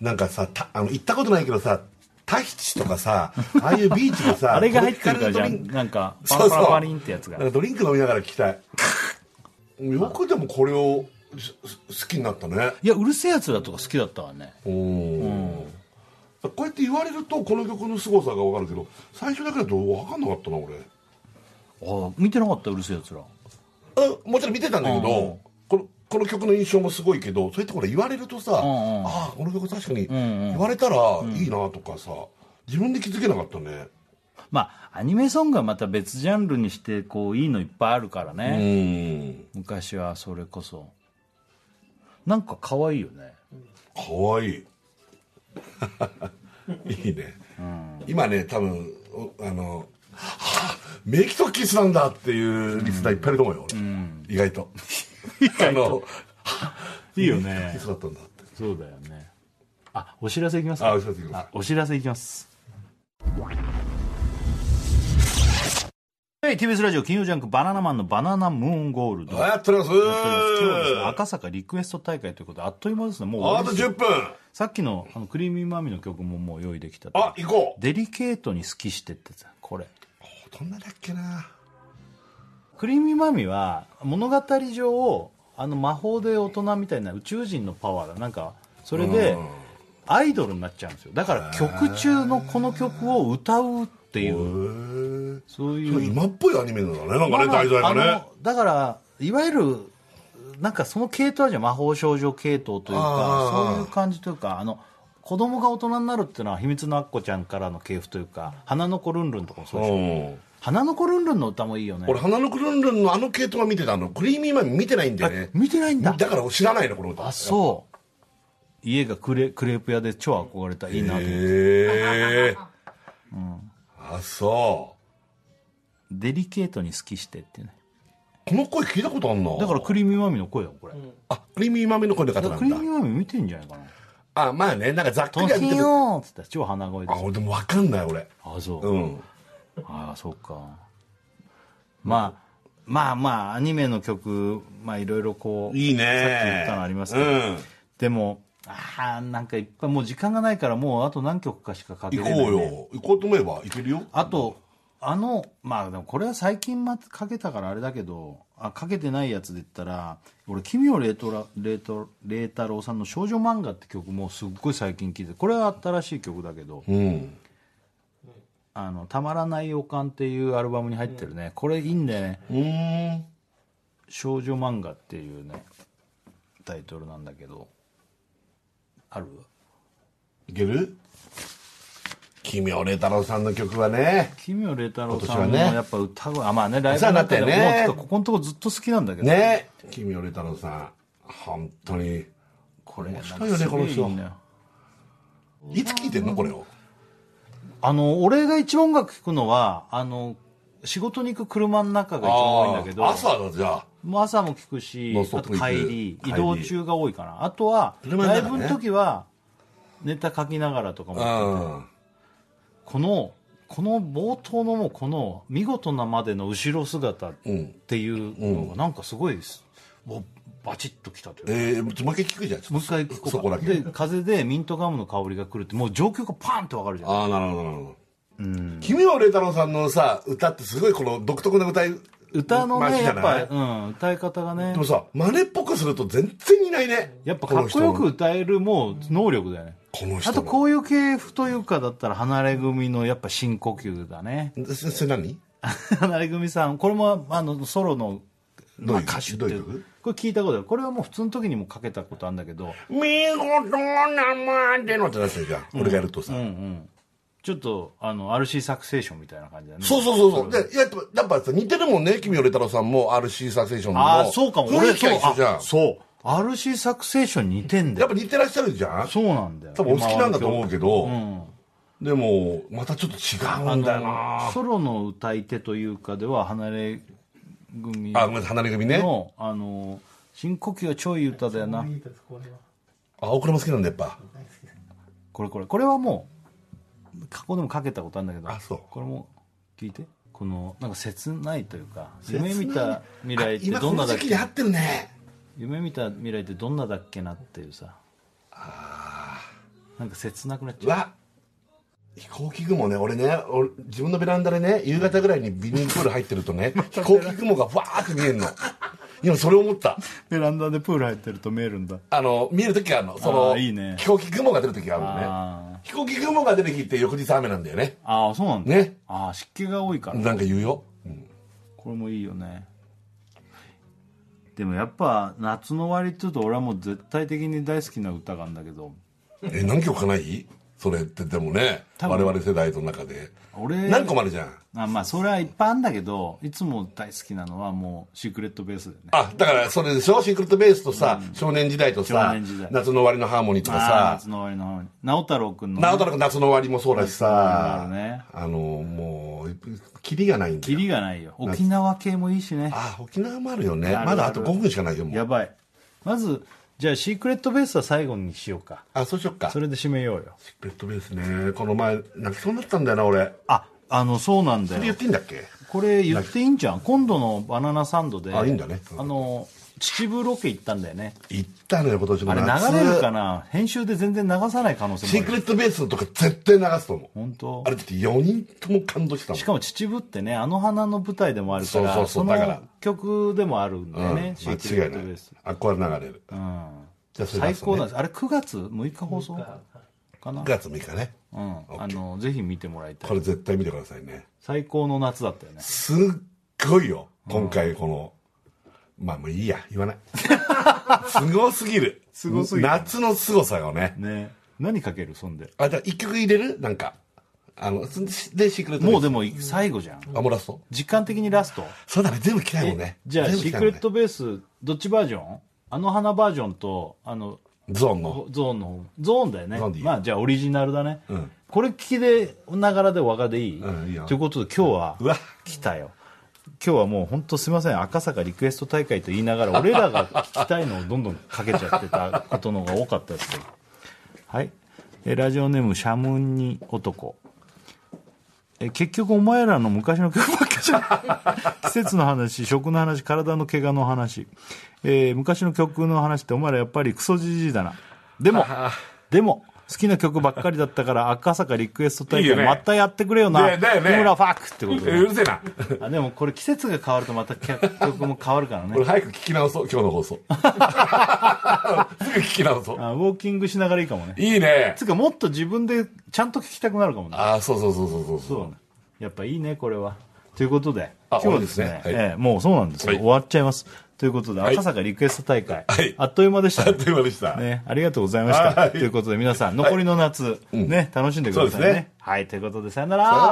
B: なんかさたあの行ったことないけどさタヒチとかさ [LAUGHS] ああいうビーチでさ
A: あれが入ってるからじゃん。なんかパ
B: そうそう。
A: ラパラパリンってやつが。
B: なんかドリンク飲みながら聞きたい。よくでもこれをす好きになったね。
A: いやうるせえやつらとか好きだったわね。
B: おおこうやって言われるとこの曲の凄さが分かるけど最初だけだと分かんなかったな俺
A: あ見てなかったうるせえやつら
B: あもちろん見てたんだけ
A: うん
B: どこのこの曲の印象もすごいけどそうやってこれ言われるとさ、
A: んうん。
B: ああこの曲確かに
A: んうん。
B: 言われたらいいなとかさ自分で気づけなかったね。
A: まあアニメソングはまた別ジャンルにしてこういいのいっぱいあるから
B: う
A: ね、
B: ん。
A: 昔はそれこそ。なんか可愛いよね。
B: かわい。い [LAUGHS] いいね、今ね多分おあのはあメイキとキスなんだっていうリスナーいっぱいいると思うよ、俺。意外と。意
A: 外と。[LAUGHS] いいよ
B: キ
A: ね
B: スだったんだって。
A: そうだよね。あお知らせいきますか？
B: あお知らせいきます。
A: あお知らせいきます。はい TBS ラジオ金曜ジャンク「バナナマンのバナナムーンゴールド」
B: やっております。
A: 今日はですね赤坂リクエスト大会ということであっという間ですね。もう終
B: あと
A: わりですよ。
B: 10分。
A: さっきのあのクリーミーマミの曲ももう用意できたと
B: あ行こう。
A: デリケートに好きしてってこれ
B: どんなだっけな。
A: クリーミーマミは物語上あの魔法で大人みたいな宇宙人のパワーだ。なんかそれで
B: うん。
A: アイドルになっちゃうんですよ。だから曲中のこの曲を歌うってい
B: へ
A: う
B: え
A: そういう。
B: 今っぽいアニメなんだね。なんかね題材がね。
A: だからいわゆるなんかその系統じゃん魔法少女系統というかそういう感じというかあの子供が大人になるっていうのは秘密のアッコちゃんからの系譜というか花の子ルンルンとかもそうでしょ。
B: う。ん
A: 花の子ルンルンの歌もいいよね。
B: 俺花のクルンルンのあの系統は見てたの？クリーミーマン見てないんだよね。
A: 見てないんだ。
B: だから知らないのこの歌。
A: あそう。家がクレクレープ屋で超憧れた。いいなと思って。
B: へえ。あそ
A: デリケートに好きしてってね
B: うこの声聞いたことあんな
A: だからクリーミーマミの声だこれ、
B: あクリーミーマミの声の方
A: だ。からクリー
B: なんだ
A: ミーマミ見てんじゃないかな
B: あまあねなんかざっく
A: ト
B: りは見てる
A: っつったら超鼻声です
B: あ俺でも分かんない俺。
A: あそう、
B: うん。
A: ああそうか。まあまあまあアニメの曲まあいろいろこう
B: いいね。
A: さっき言ったのありますけど、
B: うん。
A: でもああなんかいっぱいもう時間がないからもうあと何曲かしかかけない、ね、
B: こうよ。行こうと思えば行けるよ。
A: あとあのまあでもこれは最近まかけたからあれだけどあかけてないやつで言ったら俺奇妙麗太郎麗太郎さんの「少女漫画」って曲もすっごい最近聴いてこれは新しい曲だけど
B: うん「
A: あのたまらない予感」っていうアルバムに入ってるね。これいいんだよね。
B: うーん「
A: 少女漫画」っていうねタイトルなんだけど。ある？
B: いける？奇妙麗太郎さんの曲はね。
A: 奇妙麗太郎さんのやっぱ歌声あまあねライブ
B: になったよね。
A: もうここのとこずっと好きなんだけど
B: ね。奇妙麗太郎さん本当に。
A: これ
B: 面白いよねこの人。
A: い
B: つ聴いてんのこれを？
A: あの俺が一番音楽聴くのはあの仕事に行く車の中が一番多いんだけど。
B: 朝だじゃあ。
A: もう朝も聞くしあと帰り移動中が多いかな。あとはライブの時はネタ書きながらとかも
B: うん
A: このこの冒頭のもうこの見事なまでの後ろ姿っていうのがなんかすごいです、もうバチッときたというか。
B: えー、もう一回聞くじゃん。
A: もう一回聞こ。うか
B: そこだけ。
A: で風でミントガムの香りが来るってもう状況がパンってわかるじゃん
B: ああなるほどなるほど。奇妙麗太郎さんのさ歌ってすごいこの独特な歌い
A: 歌のねやっぱ、うん、歌い方がね。
B: でもさ真似っぽくすると全然いないね。
A: やっぱかっこよく歌えるもう能力だよね
B: この人の。
A: あとこういう系譜というかだったら離れ組のやっぱ深呼吸だね。
B: そそれ何？[LAUGHS]
A: 離れ組さんこれもあのソロの
B: どういう
A: まあ歌手っていう。
B: どういう？曲
A: これ聞いたことある。これはもう普通の時にもかけたことあるんだけど。
B: 見事なまでのってなってるじゃん、俺がやるとさ、
A: うんうんちょっとあの RC サクセーションみたいな感じだね。
B: そうそうそうそう。で。やっぱやっぱさ似てるもんね奇妙麗太郎さんも RC サクセーションの。
A: ああそうかも。
B: 雰囲気が一緒じゃん。
A: あそう RC サクセーションに似てんだよ。
B: やっぱ似てらっしゃるじゃん。
A: そうなんだよ。
B: 多分お好きなんだと思うけど、
A: うん
B: でもまたちょっと違うんだよな。
A: ソロの歌い手というかでは離れ組
B: あごめんなさい離れ組ね。
A: のあの深呼吸は超いい歌だよな。
B: あこれも好きなんだやっぱ。
A: これこれ。これはもう過去でもかけたことあるんだけど。
B: あそう。
A: これも聞いて。このなんか切ないというか夢見た未来って
B: 今
A: どんなだっけ？
B: この時期で合ってるね
A: 夢見た未来ってどんなだっけなっていうさ。なんか切なくなっちゃう。
B: 飛行機雲ね俺ね俺自分のベランダでね夕方ぐらいにビニールプール入ってるとね [LAUGHS] 飛行機雲がふわーって見えるの。今それ思った。
A: ベランダでプール入ってると見えるんだ。
B: あの見える時があるの。そ
A: あ
B: の
A: ーいいね。
B: 飛行機雲が出る時があるのね。
A: あ
B: 飛行機雲が出る日って翌日雨なんだよね。
A: ああそうなんだ。
B: ね。
A: ああ湿気が多いから。
B: なんか言うよ、うん。
A: これもいいよねでもやっぱ夏の終わりっていうと俺はもう絶対的に大好きな歌があるんだけど。
B: え何曲かない？それってでもね我々世代の中で。
A: 俺
B: 何個もあるじゃん。
A: あまあそれはいっぱいあるんだけどいつも大好きなのはもうシークレットベースだよね。
B: あだからそれでしょ？シークレットベースとさ、少年時代と
A: 少
B: さ
A: 年時代。
B: 夏の終わりのハーモニーとかさ。
A: 夏の終わりの方に直太朗君のね、
B: なんとなく夏の終わりもそうだしさ。
A: ね。
B: あのもうキリがないんだよ。
A: キリがないよ。沖縄系もいいしね。
B: あ沖縄もあるよね。まだあと5分しかないよもう。
A: やばい。まずじゃあシークレットベースは最後にしようか。
B: あそうしよっか。
A: それで締めようよ。
B: シークレットベースね。この前泣きそうになったんだよな俺。
A: ああのそうなんだよ。
B: それ言っていいんだっけ？
A: これ言っていいんじゃん？今度のバナナサンドで
B: あいいんだね。
A: あの秩父ロケ行ったんだよね。
B: 行ったのよ今年の
A: あれ
B: 夏
A: 流れるかな？編集で全然流さない可能性もある
B: シークレットベースとか絶対流すと思う
A: 本当？
B: あれだって4人とも感動してたもん。
A: しかも秩父ってねあの花の舞台でもあるから
B: そうそうそうだから。
A: の曲でもあるんだよね、シークレ
B: 間違いない。
A: ットベース。
B: あこれ流れる。
A: うん。
B: じゃあそれ
A: 最
B: 出すね。
A: 高なんです。あれ9月6日放送？かな
B: ？9月6日ね。
A: うん。あのぜひ見てもらいたい。
B: これ絶対見てくださいね。
A: 最高の夏だったよね。
B: すっごいよ今回このまあもういいや。言わない。[LAUGHS] すごすぎる。
A: すごすぎる。
B: 夏のすごさよね。
A: ね。何かけるそんで。
B: あじゃあ1曲入れる？なんか。あのすでシークレット
A: もうでも最後じゃん。
B: あもうラスト？
A: 時間的にラスト？
B: そうだね全部聞きたいもんね。
A: じゃあシークレットベースどっちバージョン？あの花バージョンとあの
B: ゾーンの
A: ゾーンの方。ゾーンだよね。まあじゃあオリジナルだね、
B: ん。
A: これ聞きでながらでお別れでいい、
B: うんいいよ。
A: ということで今日は
B: うわ
A: 来たよ今日はもう本当すみません。赤坂リクエスト大会と言いながら俺らが聞きたいのをどんどんかけちゃってたことの方が多かったです。けどはい。えラジオネームシャムニ男。え結局お前らの昔の曲ばっかじゃん。[LAUGHS] 季節の話食の話体の怪我の話、えー昔の曲の話ってお前らやっぱりクソじじいだな。でもでも好きな曲ばっかりだったから赤坂リクエスト大会またやってくれよな。
B: だよだよね。
A: 日村ファックってこと
B: うるせえな。[LAUGHS]
A: あでもこれ季節が変わるとまた曲も変わるからね。[LAUGHS]
B: これ早く聞き直そう今日の放送。[LAUGHS] すぐ聞き直そう。
A: あウォーキングしながらいいかもね。
B: いいね。
A: つうかもっと自分でちゃんと聞きたくなるかもね。
B: ああそうそうそうそうそう
A: そう。ね。やっぱいいねこれは。ということで
B: あ
A: 今日はですね
B: すね。はい。
A: ええもうそうなんですよ、
B: はい。
A: 終わっちゃいますということで、赤坂リクエスト大会、
B: はい、
A: あっという間でした、ね、
B: あっという間でした。
A: ね、ありがとうございました。
B: はい、
A: ということで、皆さん、残りの夏、ね、楽しんでくださいね。
B: ね
A: はい、ということで、さよなら。
B: さよな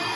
B: ら。